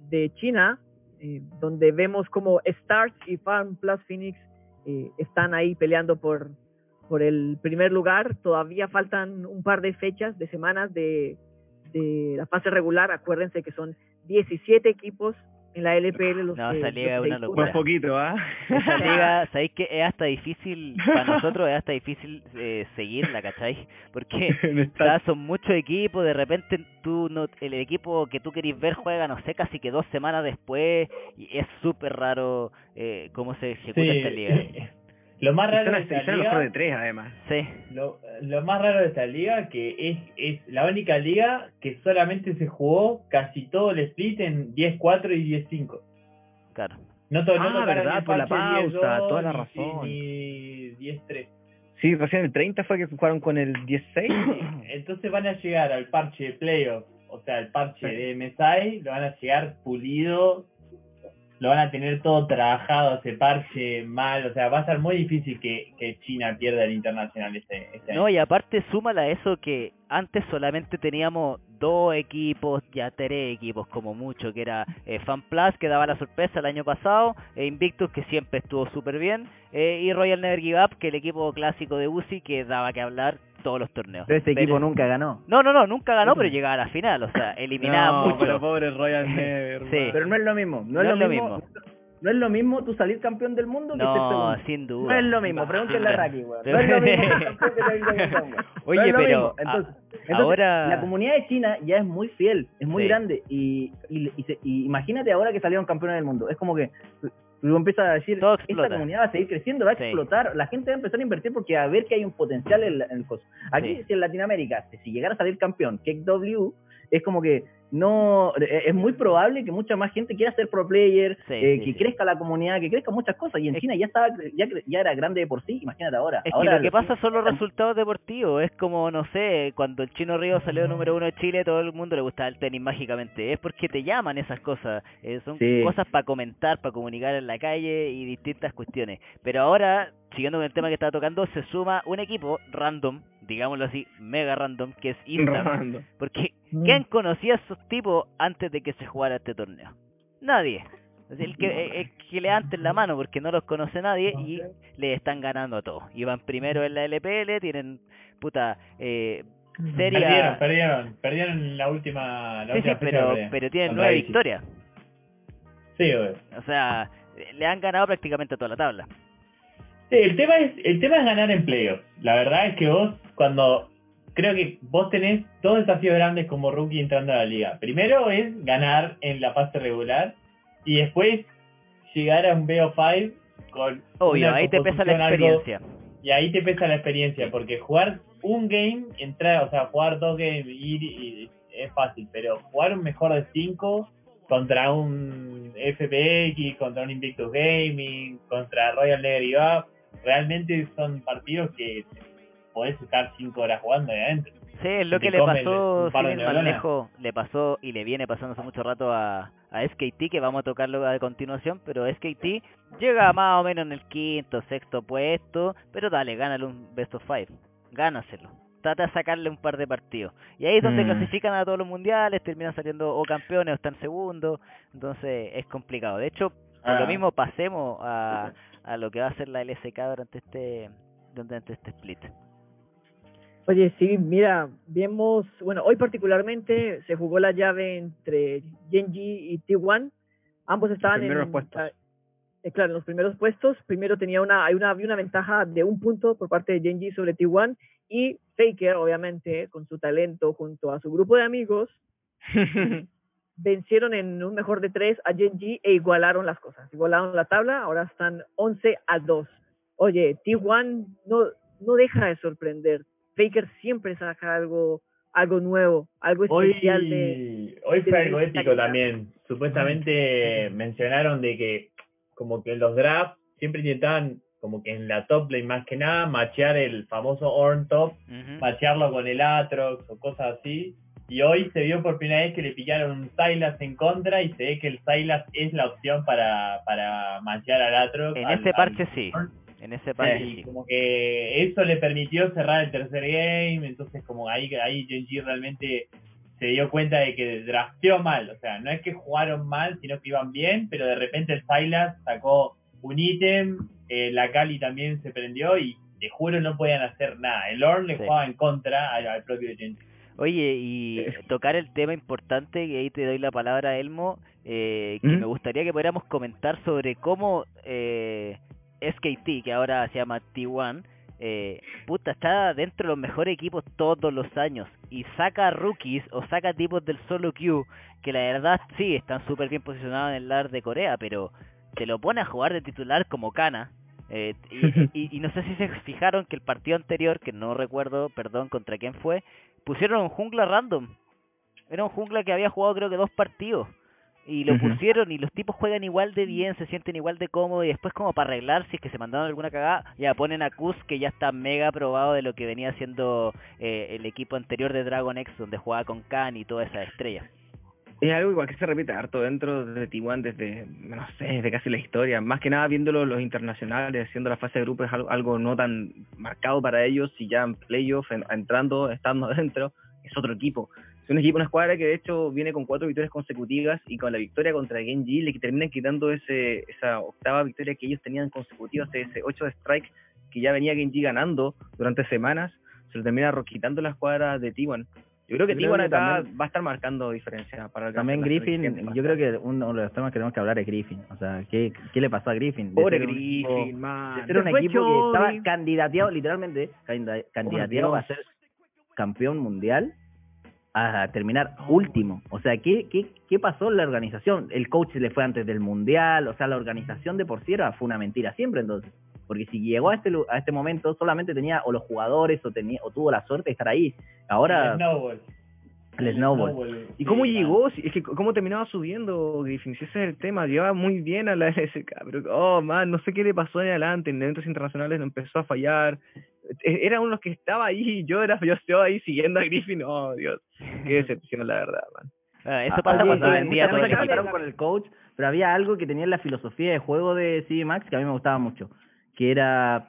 de China, eh, donde vemos como Stars y Farm Plus Phoenix eh, están ahí peleando por, por el primer lugar. Todavía faltan un par de fechas, de semanas de, de la fase regular. Acuérdense que son 17 equipos en la LPL. Los No, que- esa liga es una locura. Por poquito, ¿ah? Esa liga, sabéis que es hasta difícil, para nosotros es hasta difícil eh, seguirla, ¿cachai? Porque o sea, son muchos equipos, de repente tú no, el equipo que tú querís ver juega, no sé, casi que dos semanas después, y es súper raro eh, cómo se ejecuta Sí, esta liga. Lo más Y raro son de así, esta son los de liga, tres, además. Sí, lo, lo más raro de esta liga que es, es la única liga que solamente se jugó casi todo el split en 10-4 y 10-5. claro. No, to, no Ah, tocaron verdad, por la pausa, 10-2, toda la ni- razón. Ni 10-3. Sí, recién el 30 fue que jugaron con el 16. Entonces van a llegar al parche de playoff, o sea, el parche de MSI, lo van a llegar pulido, lo van a tener todo trabajado, ese parche mal, o sea, va a ser muy difícil que, China pierda el internacional este, este No, año. y aparte súmala a eso que antes solamente teníamos dos equipos, ya tres equipos como mucho, que era eh, que daba la sorpresa el año pasado, e Invictus, que siempre estuvo súper bien, eh, y Royal Never Give Up, que el equipo clásico de UCI, que daba que hablar todos los torneos. Pero este equipo Pero- nunca ganó. No, no, no, nunca ganó, pero llegaba a la final, o sea, eliminaba No, mucho. pero pobre Royal Never. Sí. Pero no es lo mismo. No, es, lo mismo. No es lo mismo tú salir campeón del mundo que ser No, segundo. sin duda. No es lo mismo, pregúntenle a. Raki, weón. No es lo mismo ser que. Oye, es pero. Entonces, a- entonces, ahora- la comunidad de China ya es muy fiel, es muy Sí. grande y, y, y se- y imagínate ahora que salieron campeones del mundo. Es como que tú empiezas a decir, Todo esta comunidad va a seguir creciendo, va a Sí. explotar, la gente va a empezar a invertir porque a ver que hay un potencial en, en el coso. Aquí, Sí. si en Latinoamérica, si llegara a salir campeón KW, es como que no eh, es muy probable que mucha más gente quiera ser pro player, Sí, eh, sí, que sí. crezca la comunidad, que crezca muchas cosas. Y en Es- China ya estaba ya, cre- ya era grande de por sí, imagínate ahora. Es que lo que pasa son los resultados deportivos. Es como, no sé, cuando el Chino Río salió número uno de Chile, todo el mundo le gustaba el tenis mágicamente. Es porque te llaman esas cosas. Eh, son Sí. cosas para comentar, para comunicar en la calle y distintas cuestiones. Pero ahora, siguiendo con el tema que estaba tocando, se suma un equipo random, digámoslo así, mega random, que es Instar. Robando. Porque, Mm. ¿quién conocía a esos tipos antes de que se jugara este torneo? Nadie. Es el que, eh, el que levanten la mano porque no los conoce nadie y le están ganando a todos. Iban primero en la LPL, tienen puta eh, seria... Perdieron, perdieron, perdieron en la última, la Sí, sí, última fecha pero, pero tienen nueve victorias. Sí, obvio. O sea, le han ganado prácticamente a toda la tabla. Sí, el tema es el tema es ganar en playoffs. La verdad es que vos cuando creo que vos tenés dos desafíos grandes como rookie entrando a la liga. Primero es ganar en la fase regular y después llegar a un BO5 con Obvio, una ahí te pesa la algo- experiencia. y ahí te pesa la experiencia porque jugar un game, entrar, o sea, jugar dos games ir y- es fácil, pero jugar un mejor de cinco contra un FPX, contra un Invictus Gaming, contra Royal Up, realmente son partidos que podés estar cinco horas jugando adentro. Sí, es lo que le pasó, le pasó y le viene pasando hace mucho rato a, a SKT, que vamos a tocarlo a continuación, pero SKT llega más o menos en el quinto, sexto puesto, pero dale, gánale un best of five, gánaselo. Trata de sacarle un par de partidos. Y ahí es donde Mm. clasifican a todos los mundiales, terminan saliendo o campeones o están segundos, entonces es complicado. De hecho, por Ah. lo mismo pasemos a, a lo que va a ser la LSK durante este durante este split. Oye, sí, mira, vemos, bueno, hoy particularmente se jugó la llave entre Genji y T1. Ambos estaban Primeros en puestos. eh, claro, en los primeros puestos. Primero tenía una, hay una, había una ventaja de un punto por parte de Genji sobre T1 y Faker, obviamente, con su talento junto a su grupo de amigos, vencieron en un mejor de tres a Genji e igualaron las cosas. Igualaron la tabla, ahora están 11 a 2. Oye, T1 no, no deja de sorprender. Faker siempre saca algo algo nuevo, algo especial Hoy, de... hoy de fue algo épico calidad. también. Supuestamente mencionaron de que como que en los drafts siempre intentaban como que en la top lane más que nada machear el famoso Orn top, machearlo con el Atrox o cosas así. Y hoy se vio por primera vez que le pillaron un Sylas en contra y se ve que el Sylas es la opción para, para machear al Atrox. En al- al- parche sí, en ese y sí. como que eso le permitió cerrar el tercer game, entonces como ahí, ahí Genji realmente se dio cuenta de que drafteó mal, o sea, no es que jugaron mal, sino que iban bien, pero de repente el Sylas sacó un ítem, eh, la Cali también se prendió y te juro no podían hacer nada, el Orn le Sí. jugaba en contra al, al propio Genji. Oye, y tocar el tema importante, que ahí te doy la palabra a Elmo, eh, que ¿Mm? me gustaría que pudiéramos comentar sobre cómo eh, SKT, que ahora se llama T1, eh, puta, está dentro de los mejores equipos todos los años y saca rookies o saca tipos del solo queue que la verdad sí están súper bien posicionados en el LAR de Corea, pero te lo pone a jugar de titular como Kana. eh, y, y- y no sé si se fijaron que el partido anterior, que no recuerdo, perdón, contra quién fue, pusieron un jungla random. Era un jungla que había jugado creo que dos partidos. Y lo pusieron y los tipos juegan igual de bien, se sienten igual de cómodos y después como para arreglar si es que se mandaron alguna cagada, ya ponen a Kuz que ya está mega probado de lo que venía haciendo eh, el equipo anterior de Dragon X donde jugaba con Khan y toda esa estrella. Es algo igual que se repite harto dentro de T1 desde, no sé, desde casi la historia. Más que nada viéndolo los internacionales, haciendo la fase de grupo es algo, algo no tan marcado para ellos y ya en playoff, en- entrando, estando dentro, es otro equipo. Es un equipo, una escuadra que de hecho viene con cuatro victorias consecutivas y con la victoria contra Genji le terminan quitando ese esa octava victoria que ellos tenían consecutiva, ese, ese 8 de strike que ya venía Genji ganando durante semanas, se lo termina quitando la escuadra de T1. Yo creo que Yo creo T1 que acá también- va a estar marcando diferencia para alcanzar También Griffin, yo creo que uno de los temas que tenemos que hablar es Griffin. O sea, ¿qué, qué le pasó a Griffin? Pobre un Griffin, equipo- man. un Se fue equipo que estaba candidateado, literalmente, candida- candidateado a ser campeón mundial a terminar último. O sea, ¿qué, qué, ¿qué pasó en la organización? El coach le fue antes del mundial, o sea, la organización de por sí era, fue una mentira siempre entonces. Porque si llegó a este a este momento solamente tenía o los jugadores o tenía o tuvo la suerte de estar ahí. Ahora El Snowball. El Snowball. ¿Y cómo llegó? Es que cómo terminaba subiendo Griffin, si ese es el tema, llevaba muy bien a la LSK, pero oh man, no sé qué le pasó en adelante, en eventos internacionales no empezó a fallar. Eh, Era uno que estaba ahí, yo era yo estaba ahí siguiendo a Griffin, oh Dios, qué decepción la verdad, man. Ah, eso Ah, pasa cuando vendía todo el con el coach, pero había algo que tenía en la filosofía de juego de CD Max que a mí me gustaba mucho, que era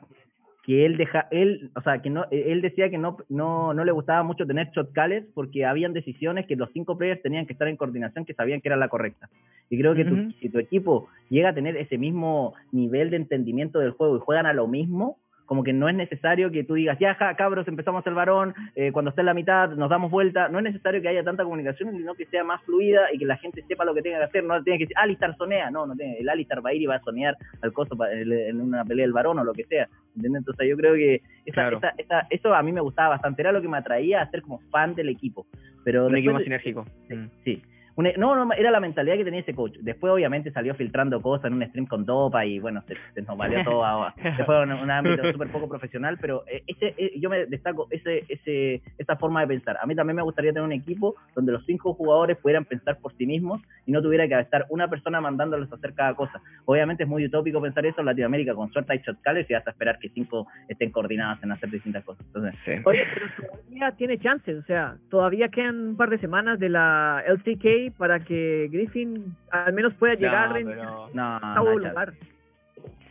que él deja él, o sea, que no él decía que no no no le gustaba mucho tener shot callers porque habían decisiones que los cinco players tenían que estar en coordinación que sabían que era la correcta. Y creo que tu- Ujú. si tu equipo llega a tener ese mismo nivel de entendimiento del juego y juegan a lo mismo, como que no es necesario que tú digas, ya, ja, cabros, empezamos el varón, eh, cuando esté en la mitad nos damos vuelta. No es necesario que haya tanta comunicación, sino que sea más fluida y que la gente sepa lo que tenga que hacer. No tiene que decir, Alistar sonea. No, no tiene. El Alistar va a ir y va a sonear al costo pa- en en una pelea del varón o lo que sea. ¿Entiendes? Entonces yo creo que esa, Claro. esa, esa- eso a mí me gustaba bastante. Era lo que me atraía a ser como fan del equipo. Pero Un equipo más sinérgico. Sí, Mm. sí. Una- no, no, era la mentalidad que tenía ese coach. Después, obviamente, salió filtrando cosas en un stream con Dopa y, bueno, se, se nos valió todo. a- Después, en un ámbito súper poco profesional, pero eh, ese eh, yo me destaco ese ese esa forma de pensar. A mí también me gustaría tener un equipo donde los cinco jugadores pudieran pensar por sí mismos y no tuviera que estar una persona mandándoles a hacer cada cosa. Obviamente es muy utópico pensar eso en Latinoamérica, con suerte hay shotcallers y vas a esperar que cinco estén coordinados en hacer distintas cosas. Entonces, Sí. Oye, pero todavía tiene chances, o sea, todavía quedan un par de semanas de la LCK para que Griffin al menos pueda llegar No, en pero- no, no lugar.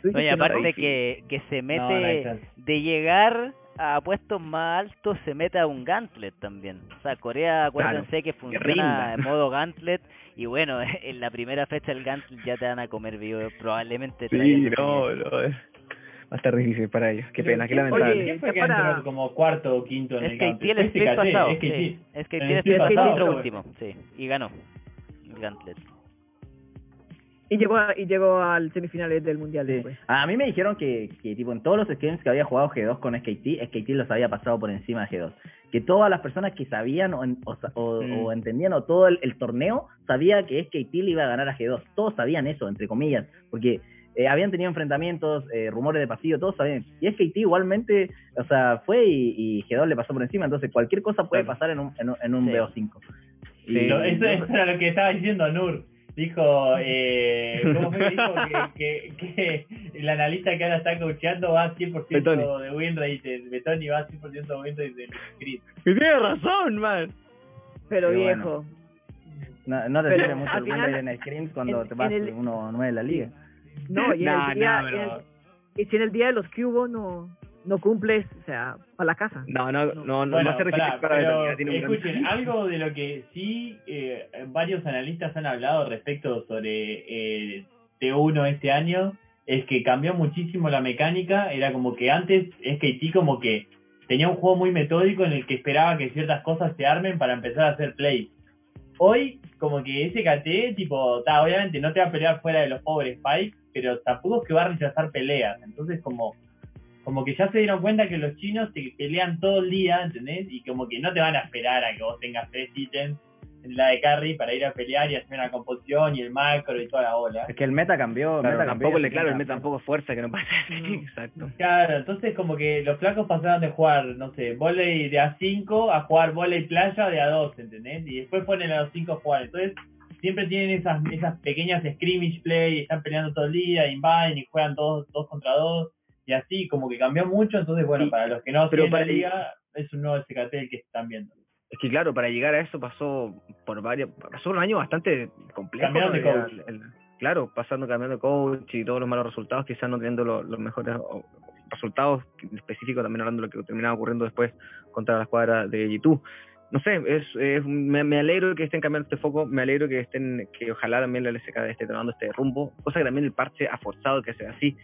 No, aparte ¿no? que, que se No, no hay mete de llegar a puestos más altos, se mete a un gauntlet también. O sea, Corea, acuérdense que funciona en modo gauntlet. Y bueno, en la primera fecha del gauntlet ya te van a comer vivo, probablemente. Sí, no, no, va a estar difícil para ellos. Qué pena, qué ¿Quién fue- lamentable. ¿Quién fue que para- entró como cuarto o quinto en Es el que el Fue split SKT, pasado. es que. Es que el el entró fue. último, sí. Y ganó el gauntlet. Y llegó, a- y llegó al semifinales del Mundial Sí. después. A mí me dijeron que, que tipo en todos los scrims que había jugado G2 con SKT, SKT los había pasado por encima de G2. Que todas las personas que sabían o, en- o, sa- o- Mm. o entendían o todo el, el torneo sabía que SKT le iba a ganar a G2. Todos sabían eso, entre comillas, porque eh, habían tenido enfrentamientos, eh, rumores de pasillo, todos sabían. Y SKT igualmente, o sea, fue y, y G2 le pasó por encima. Entonces cualquier cosa puede pasar en un, en un, en un Sí. BO5. Sí. Y- Lo- eso, eso era lo que estaba diciendo Nur. Dijo, eh, ¿cómo fue que dijo que, que, que el analista que ahora está coacheando va 100% Betoni. de win rate? el Betoni va 100% de win rate del script. Y tiene razón, man. Pero Sí, viejo, No, no te sirve mucho el final, win rate en scrims cuando en- te vas el- 1-9 en la liga. no, y en Nah, el día, nah, en el- pero- y si en el día de los cubos no, no cumples, o sea, para la casa. No, no, no, no, no Bueno, pará, resistir para pero tiene un escuchen, algo de lo que sí eh, varios analistas han hablado respecto sobre eh, T1 este año es que cambió muchísimo la mecánica, era como que antes SKT como que tenía un juego muy metódico en el que esperaba que ciertas cosas se armen para empezar a hacer play. Hoy, como que SKT, tipo, ta, obviamente no te va a pelear fuera de los pobres Spike, pero tampoco es que va a rechazar peleas. Entonces, como, como que ya se dieron cuenta que los chinos te pelean todo el día, ¿entendés? Y como que no te van a esperar a que vos tengas tres ítems la de carry para ir a pelear y hacer una composición y el macro y toda la ola. Es que el meta cambió. Claro, meta tampoco cambió, le, claro, el meta- tampoco fuerza que no pasa. Exacto. Claro, entonces como que los flacos pasaron de jugar, no sé, volei de A5 a jugar volei playa de A2, ¿entendés? Y después ponen a los 5 a jugar. Entonces siempre tienen esas esas pequeñas scrimmage play, y están peleando todo el día, invaden y juegan dos, dos contra dos, y así, como que cambió mucho. Entonces, bueno, Sí, para los que no pero siguen la para- liga, es un nuevo SKT el que están viendo. Es que claro, para llegar a eso pasó por varios, pasó un año bastante complejo. Cambiaron de coach. el- el- claro, pasando cambiando de coach y todos los malos resultados, quizás no teniendo lo- los mejores resultados específicos, también hablando de lo que terminaba ocurriendo después contra la escuadra de G2. No sé, es, es- me, me alegro que estén cambiando este foco, me alegro que estén, que ojalá también la LSK esté tomando este rumbo, cosa que también el parche ha forzado que sea así.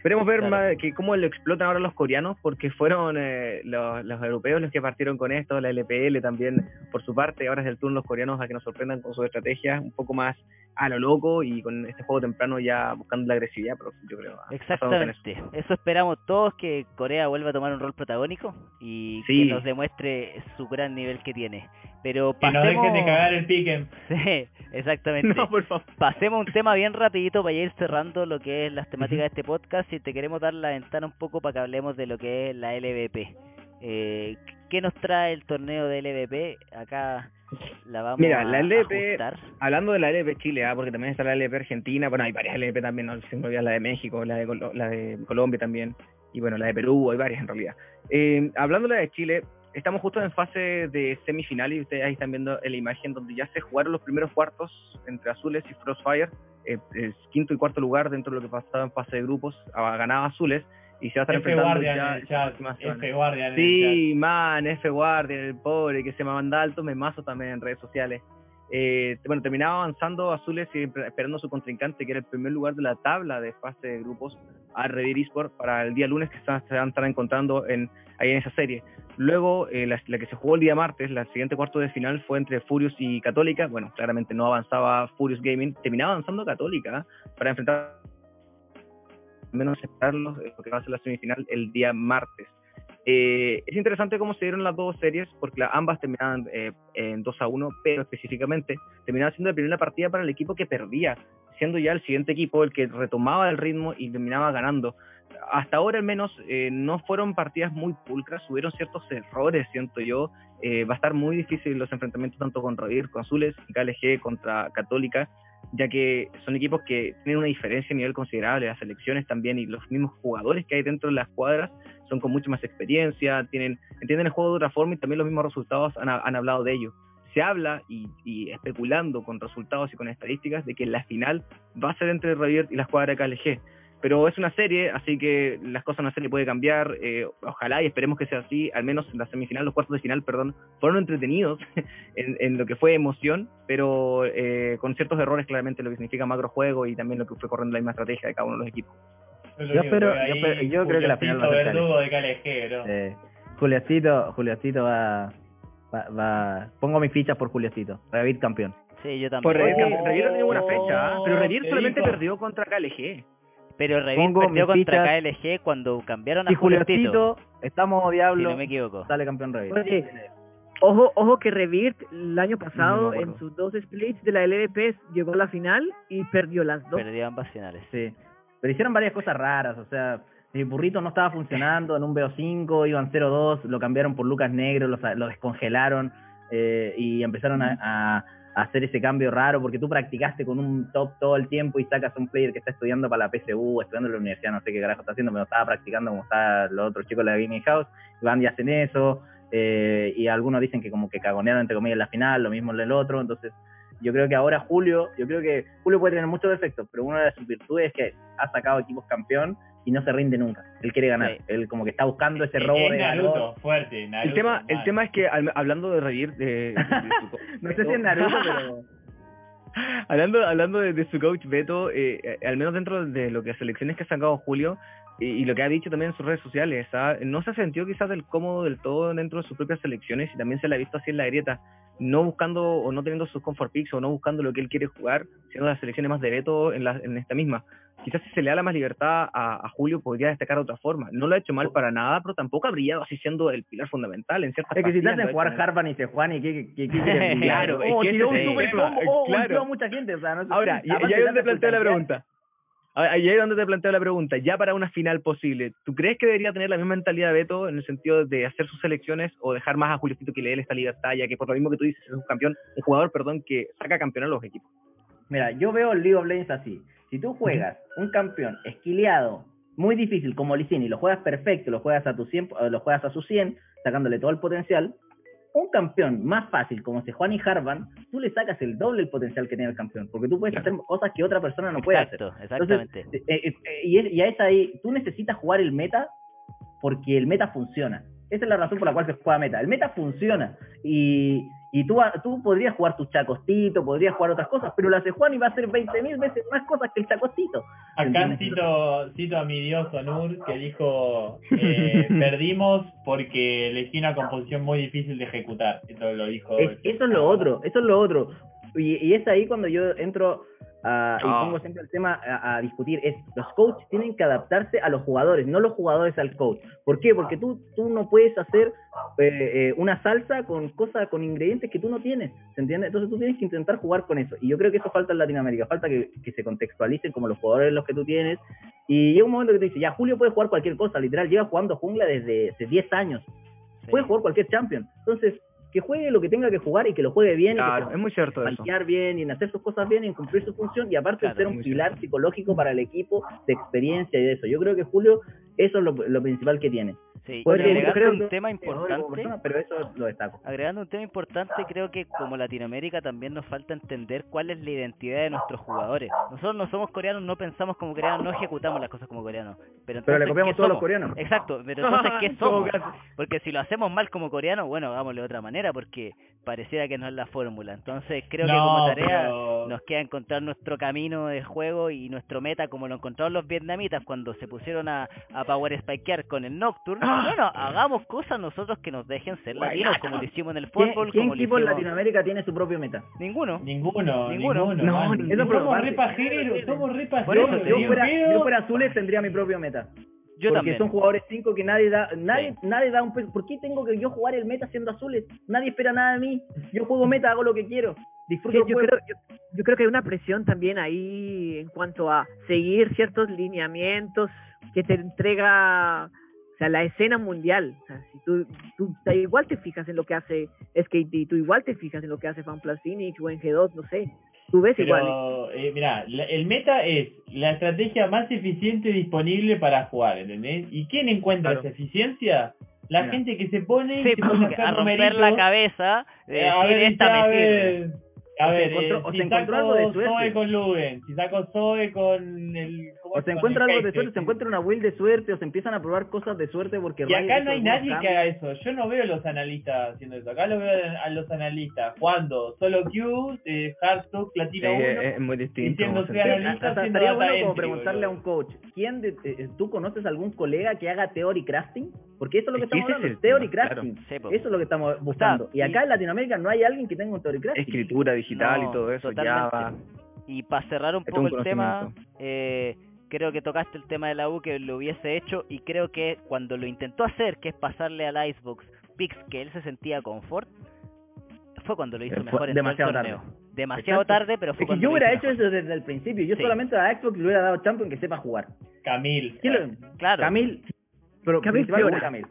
Esperemos ver Claro. más que cómo lo explotan ahora los coreanos, porque fueron eh, los, los europeos los que partieron con esto, la LPL también por su parte, ahora es el turno los coreanos a que nos sorprendan con sus estrategias un poco más a lo loco y con este juego temprano ya buscando la agresividad, pero yo creo. ah, con eso. Exactamente. Eso esperamos todos, que Corea vuelva a tomar un rol protagónico y Sí. que nos demuestre su gran nivel que tiene. Pero Que no pasemos... dejen de cagar el piquen. Sí, exactamente. No, por favor. Pasemos un tema bien rapidito para ir cerrando lo que es las temáticas de este podcast y te queremos dar la ventana un poco para que hablemos de lo que es la LVP. Eh, ¿Qué nos trae el torneo de LVP? Acá la vamos Mira, a la ajustar. hablando de la LDP Chile, ah, porque también está la LDP Argentina, bueno, hay varias LDP también, no se me olvida la de México, la de, Colo- la de Colombia también, y bueno, la de Perú, hay varias en realidad. Eh, hablando de la de Chile, estamos justo en fase de semifinal y ustedes ahí están viendo en la imagen donde ya se jugaron los primeros cuartos entre Azules y Frostfire, eh, es quinto y cuarto lugar dentro de lo que pasaba en fase de grupos, ah, ganaba Azules y se va a estar F enfrentando ya en el chat. F Guardian en el Sí, man, F Guardian, el pobre que se me manda alto, me mazo también en redes sociales. Eh, bueno, terminaba avanzando Azules y esperando su contrincante, que era el primer lugar de la tabla de fase de grupos, a Revir Esport para el día lunes que van se van a estar encontrando en, ahí en esa serie. Luego, eh, la, que se jugó el día martes, la siguiente cuarto de final fue entre Furious y Católica. Bueno, claramente no avanzaba Furious Gaming, terminaba avanzando Católica ¿eh? para enfrentar menos esperarlos, eh, porque va a ser la semifinal el día martes. Eh, es interesante cómo se dieron las dos series, porque ambas terminaban eh, en 2 a 1, pero específicamente terminaba siendo la primera partida para el equipo que perdía, siendo ya el siguiente equipo el que retomaba el ritmo y terminaba ganando. Hasta ahora al menos eh, no fueron partidas muy pulcras, hubieron ciertos errores, siento yo. Eh, va a estar muy difícil los enfrentamientos tanto con Ravir, con Azules y KLG contra Católica, ya que son equipos que tienen una diferencia a nivel considerable, las selecciones también y los mismos jugadores que hay dentro de las cuadras son con mucha más experiencia, tienen entienden el juego de otra forma y también los mismos resultados han, han hablado de ello. Se habla y, y especulando con resultados y con estadísticas de que la final va a ser entre Ravier y la escuadra KLG. Pero es una serie, así que las cosas en una serie puede cambiar. eh, ojalá y esperemos que sea así. Al menos en la semifinal, los cuartos de final, perdón, fueron entretenidos en, en lo que fue emoción, pero eh, con ciertos errores claramente lo que significa macro juego y también lo que fue corriendo la misma estrategia de cada uno de los equipos. Yo, espero- yo espero- yo creo que la final va a ser verdugo de KLG, bro. Eh, Juliacito, Juliacito va, va, va- Pongo mis fichas por Juliacito. Revit campeón. Sí, yo también. Por Revir, Revir no tiene buena fecha, ¿ah? pero Revir te solamente perdió contra KLG. Pero Revit Pongo perdió contra fichas. KLG cuando cambiaron a Si Juliocito, Juliacito, estamos si diablo, no me equivoco. sale campeón Revit. Oye, ojo, ojo que Revirt el año pasado No en sus dos splits de la LDP llegó a la final y perdió las dos. Perdió ambas finales. Sí. Pero hicieron varias cosas raras, o sea, el burrito no estaba funcionando en un BO5, iban 0-2, lo cambiaron por Lucas Negro, lo, lo descongelaron eh, y empezaron a, a- a hacer ese cambio raro porque tú practicaste con un top todo el tiempo y sacas un player que está estudiando para la PSU, estudiando en la universidad, no sé qué carajo está haciendo, pero estaba practicando como está los otros chicos de la Gaming House, y van y hacen eso, eh, y algunos dicen que como que cagonearon entre comillas en la final, lo mismo en el otro, entonces yo creo que ahora Julio, yo creo que Julio puede tener muchos defectos, pero una de sus virtudes es que ha sacado equipos campeón y no se rinde nunca. Él quiere ganar, Sí. él como que está buscando ese Es robo de Naruto, ganador. fuerte, Naruto. El tema, el tema es que al- hablando de Revir, de, de- de su No sé si es Naruto, pero hablando, hablando de, de su coach Beto, eh, eh, al menos dentro de lo que selecciones que ha sacado Julio y, y lo que ha dicho también en sus redes sociales, no se ha sentido quizás del cómodo del todo dentro de sus propias selecciones y también se le ha visto así en la grieta, no buscando o no teniendo sus comfort picks o no buscando lo que él quiere jugar, siendo las selecciones más de Beto en, la, en esta misma. Quizás si se le da la más libertad a, a Julio podría destacar de otra forma. No lo ha hecho mal para nada, pero tampoco ha brillado así siendo el pilar fundamental en ciertas es que si te hacen jugar Harvan y Sejuani, ¿qué, qué, qué, qué quieres Claro, brillar? es oh, que tiró un super oh, claro. mucha gente, o sea, no Ahora, y, y ahí es donde de te planteo la pregunta. Ahí es donde te planteo la pregunta. Ya para una final posible, ¿tú crees que debería tener la misma mentalidad de Beto en el sentido de hacer sus selecciones o dejar más a Juliocito que le dé esta libertad, ya que por lo mismo que tú dices, es un campeón, un jugador, perdón, que saca campeón a los equipos? Mira, yo veo el League of Legends así. Si tú juegas un campeón esquileado, muy difícil como Licini, lo juegas perfecto, lo juegas a tu 100, eh, lo juegas a su 100, sacándole todo el potencial, un campeón más fácil como Sejuani y Harvan, tú le sacas el doble el potencial que tiene el campeón, porque tú puedes hacer cosas que otra persona no puede hacer. Exacto, exactamente. eh, eh, eh, y, es, y a esa ahí, tú necesitas jugar el meta porque el meta funciona. Esa es la razón por la cual se juega meta. El meta funciona. Y, y tú, tú podrías jugar tu chacostito, podrías jugar otras cosas, pero la Sejuani va a hacer 20.000 veces más cosas que el chacostito. Acá cito, cito a mi dios Onur que dijo eh, perdimos porque elegí una composición muy difícil de ejecutar. Esto lo dijo. Es- eso es lo otro, eso es lo otro. Y, y es ahí cuando yo entro a, y Ah. pongo siempre el tema a, a discutir, es los coaches tienen que adaptarse a los jugadores, no los jugadores al coach. ¿Por qué? Porque tú, tú no puedes hacer eh, eh, una salsa con cosas, con ingredientes que tú no tienes, ¿se entiende? Entonces tú tienes que intentar jugar con eso. Y yo creo que eso falta en Latinoamérica, falta que, que se contextualicen como los jugadores los que tú tienes. Y llega un momento que tú dices, ya Julio puede jugar cualquier cosa, literal, lleva jugando jungla desde hace 10 años Sí. puede jugar cualquier champion. Entonces, que juegue lo que tenga que jugar y que lo juegue bien, y Claro, que es muy cierto eso. bien y en hacer sus cosas bien y en cumplir su función y aparte Claro, ser un pilar cierto. psicológico para el equipo de experiencia y de eso. Yo creo que Julio eso es lo, lo principal que tiene. Sí, agregando creo un que- tema importante, persona, pero eso lo destaco. agregando un tema importante, creo que como Latinoamérica también nos falta entender cuál es la identidad de nuestros jugadores. Nosotros no somos coreanos, no pensamos como coreanos, no ejecutamos las cosas como coreanos. Pero, Pero le entonces, copiamos ¿qué todos los coreanos. Exacto, pero entonces, ¿qué somos? Porque si lo hacemos mal como coreanos, bueno, hagámoslo de otra manera, porque pareciera que no es la fórmula. Entonces, creo que como tarea pero- nos queda encontrar nuestro camino de juego y nuestro meta, como lo encontraron los vietnamitas cuando se pusieron a, a power spikear con el Nocturne. Ah. Bueno, hagamos cosas nosotros que nos dejen ser latinos, como lo hicimos en el ¿Quién, fútbol, como lo equipo en. Latinoamérica tiene su propio meta? Ninguno. Ninguno, Ninguno. ninguno. No, ninguno. somos Eso re pajeros, somos re Por pajeros. eso te yo, yo fuera azules tendría mi propio meta. Yo porque también. son jugadores 5 que nadie da, nadie, nadie da un peso. ¿Por qué tengo que yo jugar el meta siendo azules? Nadie espera nada de mí. Yo juego meta, hago lo que quiero. Disfruto Sí, yo, creo, yo, yo creo que hay una presión también ahí en cuanto a seguir ciertos lineamientos que te entrega sea, la escena mundial. O sea, si tú, tú igual te fijas en lo que hace SKT, tú igual te fijas en lo que hace FanPlus Phoenix o en G2, no sé. Tú ves igual. Pero, eh, mira, el meta es la estrategia más eficiente disponible para jugar, ¿entendés? ¿Y quién encuentra Claro. esa eficiencia? La Mira. gente que se pone Sí, se pone hacer a romper la cabeza de Eh, a ver, esta a me sirve. a O se ver, encontró- eh, o se si saco. Zoe con Lugen, si saco Zoe con el... ¿cómo O es? se encuentra algo de suerte, se sí. encuentra una will de suerte, o se empiezan a probar cosas de suerte porque Y acá no hay nadie que haga eso. Yo no veo a los analistas haciendo eso. Acá lo veo a los analistas jugando solo Q, eh, Hardstock, Sí, Platino 1. es, es muy distinto. Analista, Hasta estaría bueno como preguntarle a un coach, ¿quién de, eh, ¿tú conoces algún colega que haga theory crafting? Porque eso es lo que Es estamos es hablando, el theory tema, crafting. claro. Sí. Eso es lo que estamos buscando. y acá en Latinoamérica no hay alguien que tenga un theory crafting. Escritura digital No, y todo eso, totalmente. Java. Y para cerrar un Es poco un el tema, eh, creo que tocaste el tema de la U que lo hubiese hecho y creo que cuando lo intentó hacer, que es pasarle al Icebox picks que él se sentía confort, fue cuando lo hizo Fue mejor en demasiado el torneo. Demasiado Exacto. tarde, pero fue Es que cuando yo lo hubiera hecho mejor. eso desde el principio. Yo Sí. solamente a Xbox le hubiera dado champion que sepa jugar. Camil. ¿Quién lo- Claro. Camil. Pero Camil. Camil.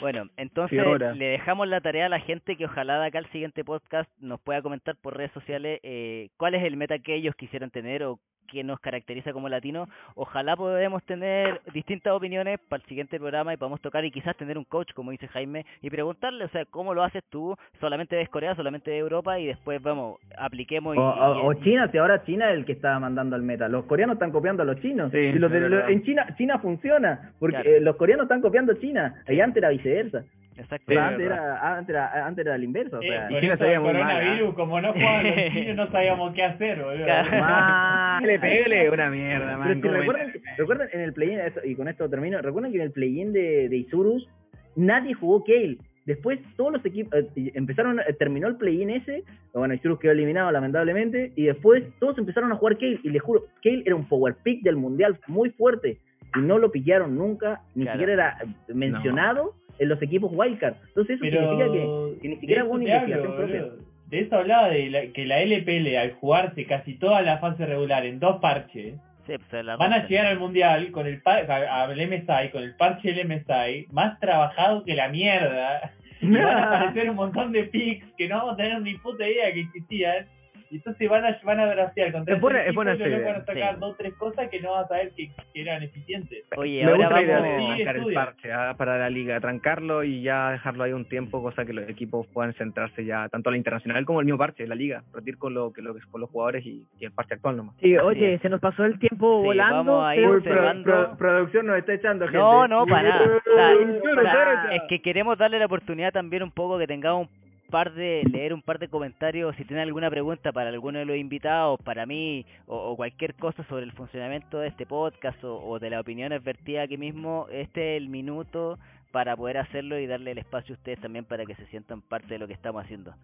Bueno, entonces Fiora. le dejamos la tarea a la gente que ojalá de acá al siguiente podcast nos pueda comentar por redes sociales eh, cuál es el meta que ellos quisieran tener o qué nos caracteriza como latinos. Ojalá podamos tener distintas opiniones para el siguiente programa y podamos tocar y quizás tener un coach, como dice Jaime, y preguntarle, o sea, ¿cómo lo haces tú? ¿Solamente de Corea, solamente de Europa? Y después, vamos, apliquemos y... O, o- y- o China, si ahora China es el que está mandando al meta. Los coreanos están copiando a los chinos. Sí, Y los de- es lo- verdad. en China China funciona, porque Claro. eh, los coreanos están copiando a China. Y antes era viceversa. Exacto. Sí, antes, era, antes, era, antes era la inversa. O Eh, sea, China muy mal, coronavirus, ¿ah? como no jugaban los chinos, no sabíamos qué hacer, boludo. Pégale, pégale, una mierda, Pero man. es que ¿cómo recuerden, recuerden en el play-in, y con esto termino, recuerden que en el play-in de, de Isurus nadie jugó Kale. Después todos los equipos eh, empezaron, eh, terminó el play-in ese, bueno, Isurus quedó eliminado lamentablemente, y después todos empezaron a jugar Kale, y les juro, Kale era un power pick del mundial muy fuerte, y no lo pillaron nunca, ni Claro. siquiera era eh, mencionado en los equipos wildcard. Entonces eso Pero significa que, que ni siquiera hubo una investigación propia. De eso hablaba de la- que la LPL al jugarse casi toda la fase regular en dos parches, Sí, pues, la van a llegar al mundial con el par- a- al MSI, con el parche del MSI, más trabajado que la mierda. Y van a aparecer un montón de picks que no vamos a tener ni puta idea que existían. Y entonces van a, van a draftear contra Es buena- es buena idea. van a sacar Sí. dos o tres cosas que no vas a saber que, que eran eficientes. Oye, Me ahora gusta vamos... de Sí, el parche ah, para la liga, trancarlo y ya dejarlo ahí un tiempo, cosa que los equipos puedan centrarse ya tanto a la internacional como el mismo parche, la liga, repetir con lo que lo que con los jugadores y, y el parche actual nomás. Sí, oye, es. se nos pasó el tiempo Sí, volando. vamos a ir Uy, pro- pro- producción nos está echando gente. No, no, para nada. Sea, echa. es que queremos darle la oportunidad también un poco que tengamos un par de leer un par de comentarios si tienen alguna pregunta para alguno de los invitados, para mí o, o cualquier cosa sobre el funcionamiento de este podcast o, o de las opiniones vertidas aquí mismo, este es el minuto para poder hacerlo y darle el espacio a ustedes también para que se sientan parte de lo que estamos haciendo.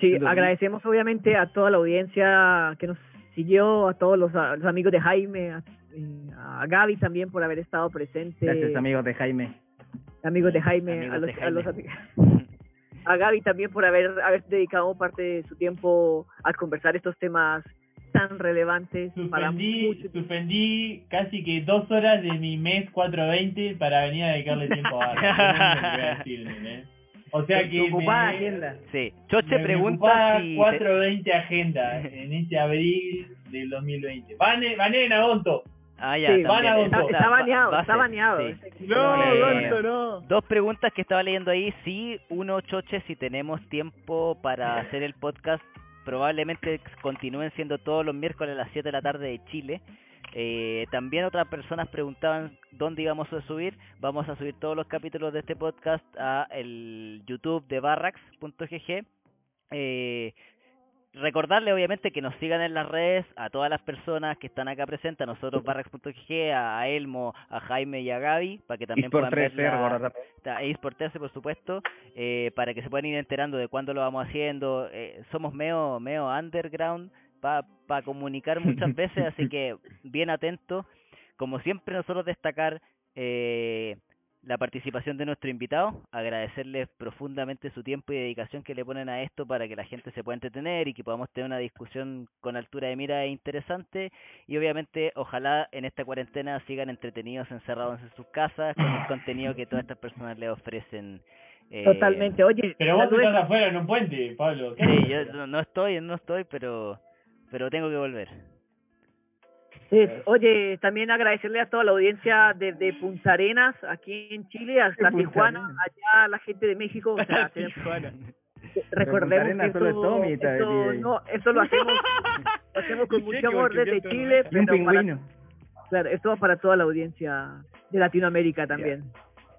Sí, Entonces, agradecemos obviamente a toda la audiencia que nos siguió, a todos los, a los amigos de Jaime, a, eh, a Gaby también por haber estado presente. Gracias amigos de Jaime. amigos de Jaime, Amigos a los, de a los Jaime. A Gaby también por haber, haber dedicado parte de su tiempo a conversar estos temas tan relevantes para Suspendí, muchos. suspendí casi que dos horas de mi mes 420 para venir a dedicarle tiempo a ¿entendés? O sea que ocupada me- agenda. Sí. Me pregunta ocupaba si... 420 agenda en este abril del 2020. Van, van en agosto. Ah, ya, Sí, van a. Está, baneado, va está ser, baneado. sí. No, Eh, Gonzo, no. Dos preguntas que estaba leyendo ahí. Sí, uno, Choche, si tenemos tiempo para hacer el podcast, probablemente continúen siendo todos los miércoles a las 7 de la tarde de Chile. Eh, también otras personas preguntaban dónde íbamos a subir. Vamos a subir todos los capítulos de este podcast a el YouTube de barrax.gg. Eh, recordarle obviamente que nos sigan en las redes a todas las personas que están acá presentes, a nosotros barrax.gg, a, Elmo, a Jaime y a Gaby, para que también puedan ver 13, la- recordar. Está eSport 13, por supuesto, eh, para que se puedan ir enterando de cuándo lo vamos haciendo. Eh, somos medio, medio underground para comunicar muchas veces, así que bien atentos. Como siempre, nosotros destacar eh, la participación de nuestro invitado, agradecerles profundamente su tiempo y dedicación que le ponen a esto para que la gente se pueda entretener y que podamos tener una discusión con altura de mira e interesante y obviamente ojalá en esta cuarentena sigan entretenidos encerrados en sus casas con el contenido que todas estas personas les ofrecen. eh, Totalmente. Oye, Pero vos estás afuera en un puente, Pablo. ¿Qué Sí, yo no, no estoy, no estoy, pero pero tengo que volver. Sí, oye, también agradecerle a toda la audiencia desde Punta Arenas, aquí en Chile, hasta Tijuana, Arenas. allá a la gente de México. O sea, tenemos- recordemos que solo es eso, Tommy, está eso, DJ. no, eso lo hacemos, lo hacemos con mucho amor desde Chile, pero para, claro, esto va para toda la audiencia de Latinoamérica también.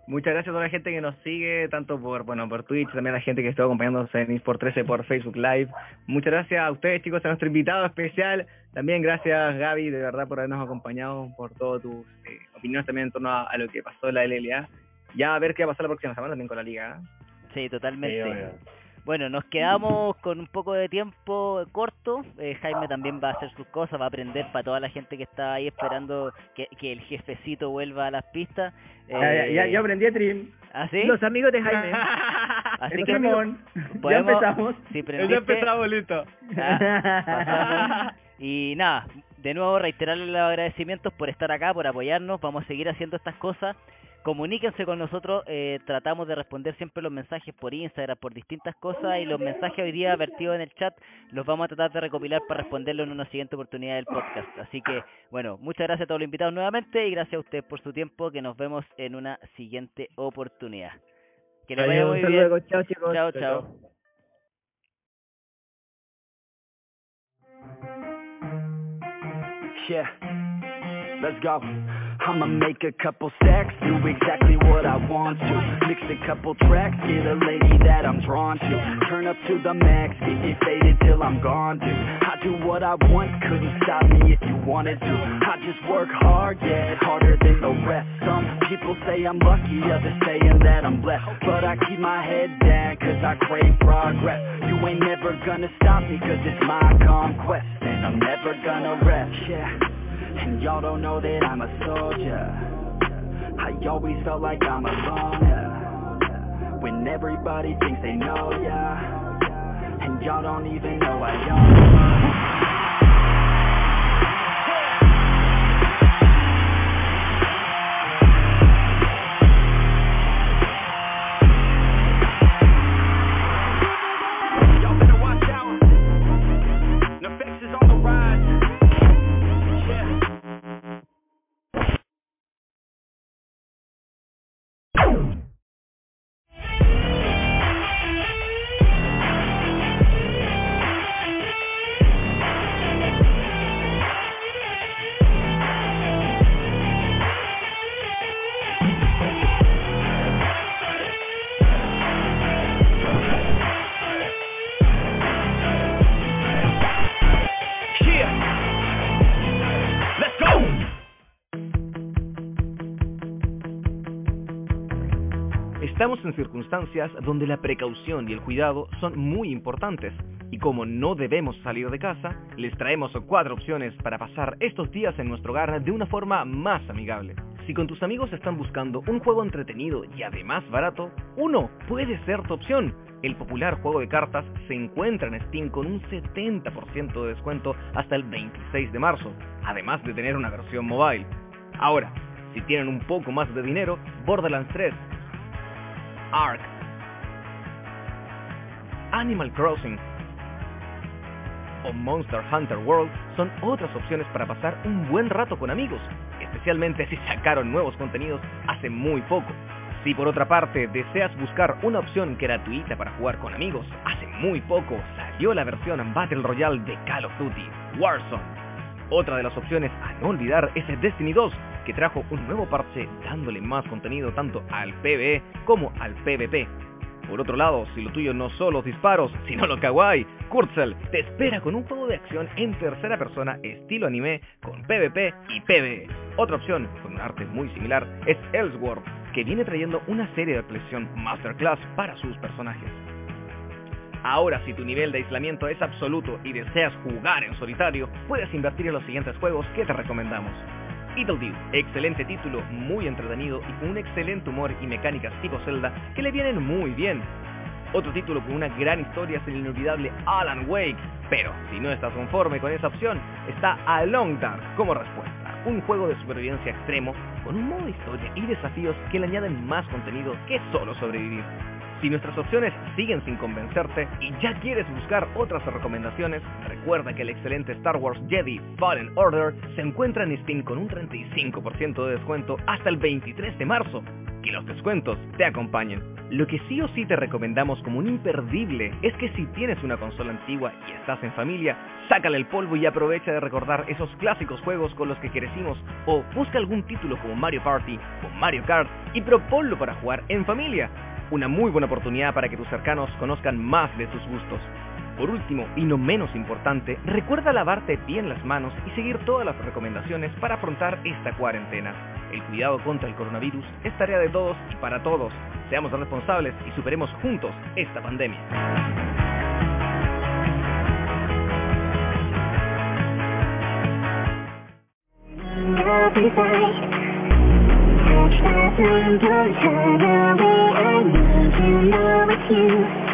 Muchas gracias a toda la gente que nos sigue, tanto por bueno por Twitch, también a la gente que estuvo acompañándonos en eSport 13 por Facebook Live. Muchas gracias a ustedes, chicos, a nuestro invitado especial. También gracias, Gaby, de verdad, por habernos acompañado, por todas tus eh, opiniones también en torno a, a lo que pasó en la LLA. Ya a ver qué va a pasar la próxima semana también con la liga. ¿eh? Sí, Sí, totalmente. obvio. Bueno, nos quedamos con un poco de tiempo corto. Eh, Jaime también va a hacer sus cosas, va a aprender para toda la gente que está ahí esperando que, que el jefecito vuelva a las pistas. Ya, ya, ya, Eh, ya aprendí a Trim. ¿Ah, sí? Los amigos de Jaime. Así El que Tremón. Ya podemos- empezamos. si prendiste, listo. Ah, pasamos. y nada, de nuevo reiterarles los agradecimientos por estar acá, por apoyarnos. Vamos a seguir haciendo estas cosas. Comuníquense con nosotros, eh, tratamos de responder siempre los mensajes por Instagram, por distintas cosas y los mensajes hoy día vertidos en el chat los vamos a tratar de recopilar para responderlo en una siguiente oportunidad del podcast. Así que, bueno, muchas gracias a todos los invitados nuevamente y gracias a ustedes por su tiempo, que nos vemos en una siguiente oportunidad. Que les vaya muy hasta bien. luego. Chao, chicos. Chao, chao. Yeah, let's go. I'ma make a couple stacks, do exactly what I want to. Mix a couple tracks, get a lady that I'm drawn to. Turn up to the max, get me faded till I'm gone, dude. I do what I want, couldn't stop me if you wanted to. I just work hard, yeah, harder than the rest. Some people say I'm lucky, others saying that I'm blessed. But I keep my head down, cause I crave progress. You ain't never gonna stop me, cause it's my conquest. And I'm never gonna rest, yeah. And y'all don't know that I'm a soldier. I always felt like I'm a loner. When everybody thinks they know ya. And y'all don't even know I own. Estamos en circunstancias donde la precaución y el cuidado son muy importantes. Y como no debemos salir de casa, les traemos cuatro opciones para pasar estos días en nuestro hogar de una forma más amigable. Si con tus amigos están buscando un juego entretenido y además barato, uno puede ser tu opción. El popular juego de cartas se encuentra en Steam con un 70% de descuento hasta el 26 de marzo, además de tener una versión mobile. Ahora, si tienen un poco más de dinero, Borderlands 3 Ark, Animal Crossing o Monster Hunter World son otras opciones para pasar un buen rato con amigos, especialmente si sacaron nuevos contenidos hace muy poco. Si por otra parte deseas buscar una opción gratuita para jugar con amigos, hace muy poco salió la versión Battle Royale de Call of Duty, Warzone. Otra de las opciones a no olvidar es el Destiny 2, que trajo un nuevo parche dándole más contenido tanto al PvE como al PvP. Por otro lado, si lo tuyo no son los disparos, sino lo kawaii, Kurzel te espera con un juego de acción en tercera persona estilo anime con PvP y PvE. Otra opción, con un arte muy similar, es Ellsworth, que viene trayendo una serie de colección Masterclass para sus personajes. Ahora, si tu nivel de aislamiento es absoluto y deseas jugar en solitario, puedes invertir en los siguientes juegos que te recomendamos. Beetlejuice, excelente título, muy entretenido y con un excelente humor y mecánicas tipo Zelda que le vienen muy bien. Otro título con una gran historia es el inolvidable Alan Wake, pero si no estás conforme con esa opción, está A Long Dark como respuesta, un juego de supervivencia extremo con un modo historia y desafíos que le añaden más contenido que solo sobrevivir. Si nuestras opciones siguen sin convencerte y ya quieres buscar otras recomendaciones, recuerda que el excelente Star Wars Jedi Fallen Order se encuentra en Steam con un 35% de descuento hasta el 23 de marzo. Que los descuentos te acompañen. Lo que sí o sí te recomendamos como un imperdible es que si tienes una consola antigua y estás en familia, sácale el polvo y aprovecha de recordar esos clásicos juegos con los que crecimos o busca algún título como Mario Party o Mario Kart y proponlo para jugar en familia una muy buena oportunidad para que tus cercanos conozcan más de tus gustos. Por último, y no menos importante, recuerda lavarte bien las manos y seguir todas las recomendaciones para afrontar esta cuarentena. El cuidado contra el coronavirus es tarea de todos y para todos. Seamos responsables y superemos juntos esta pandemia. Stop wondering how I will. I need to know it's you.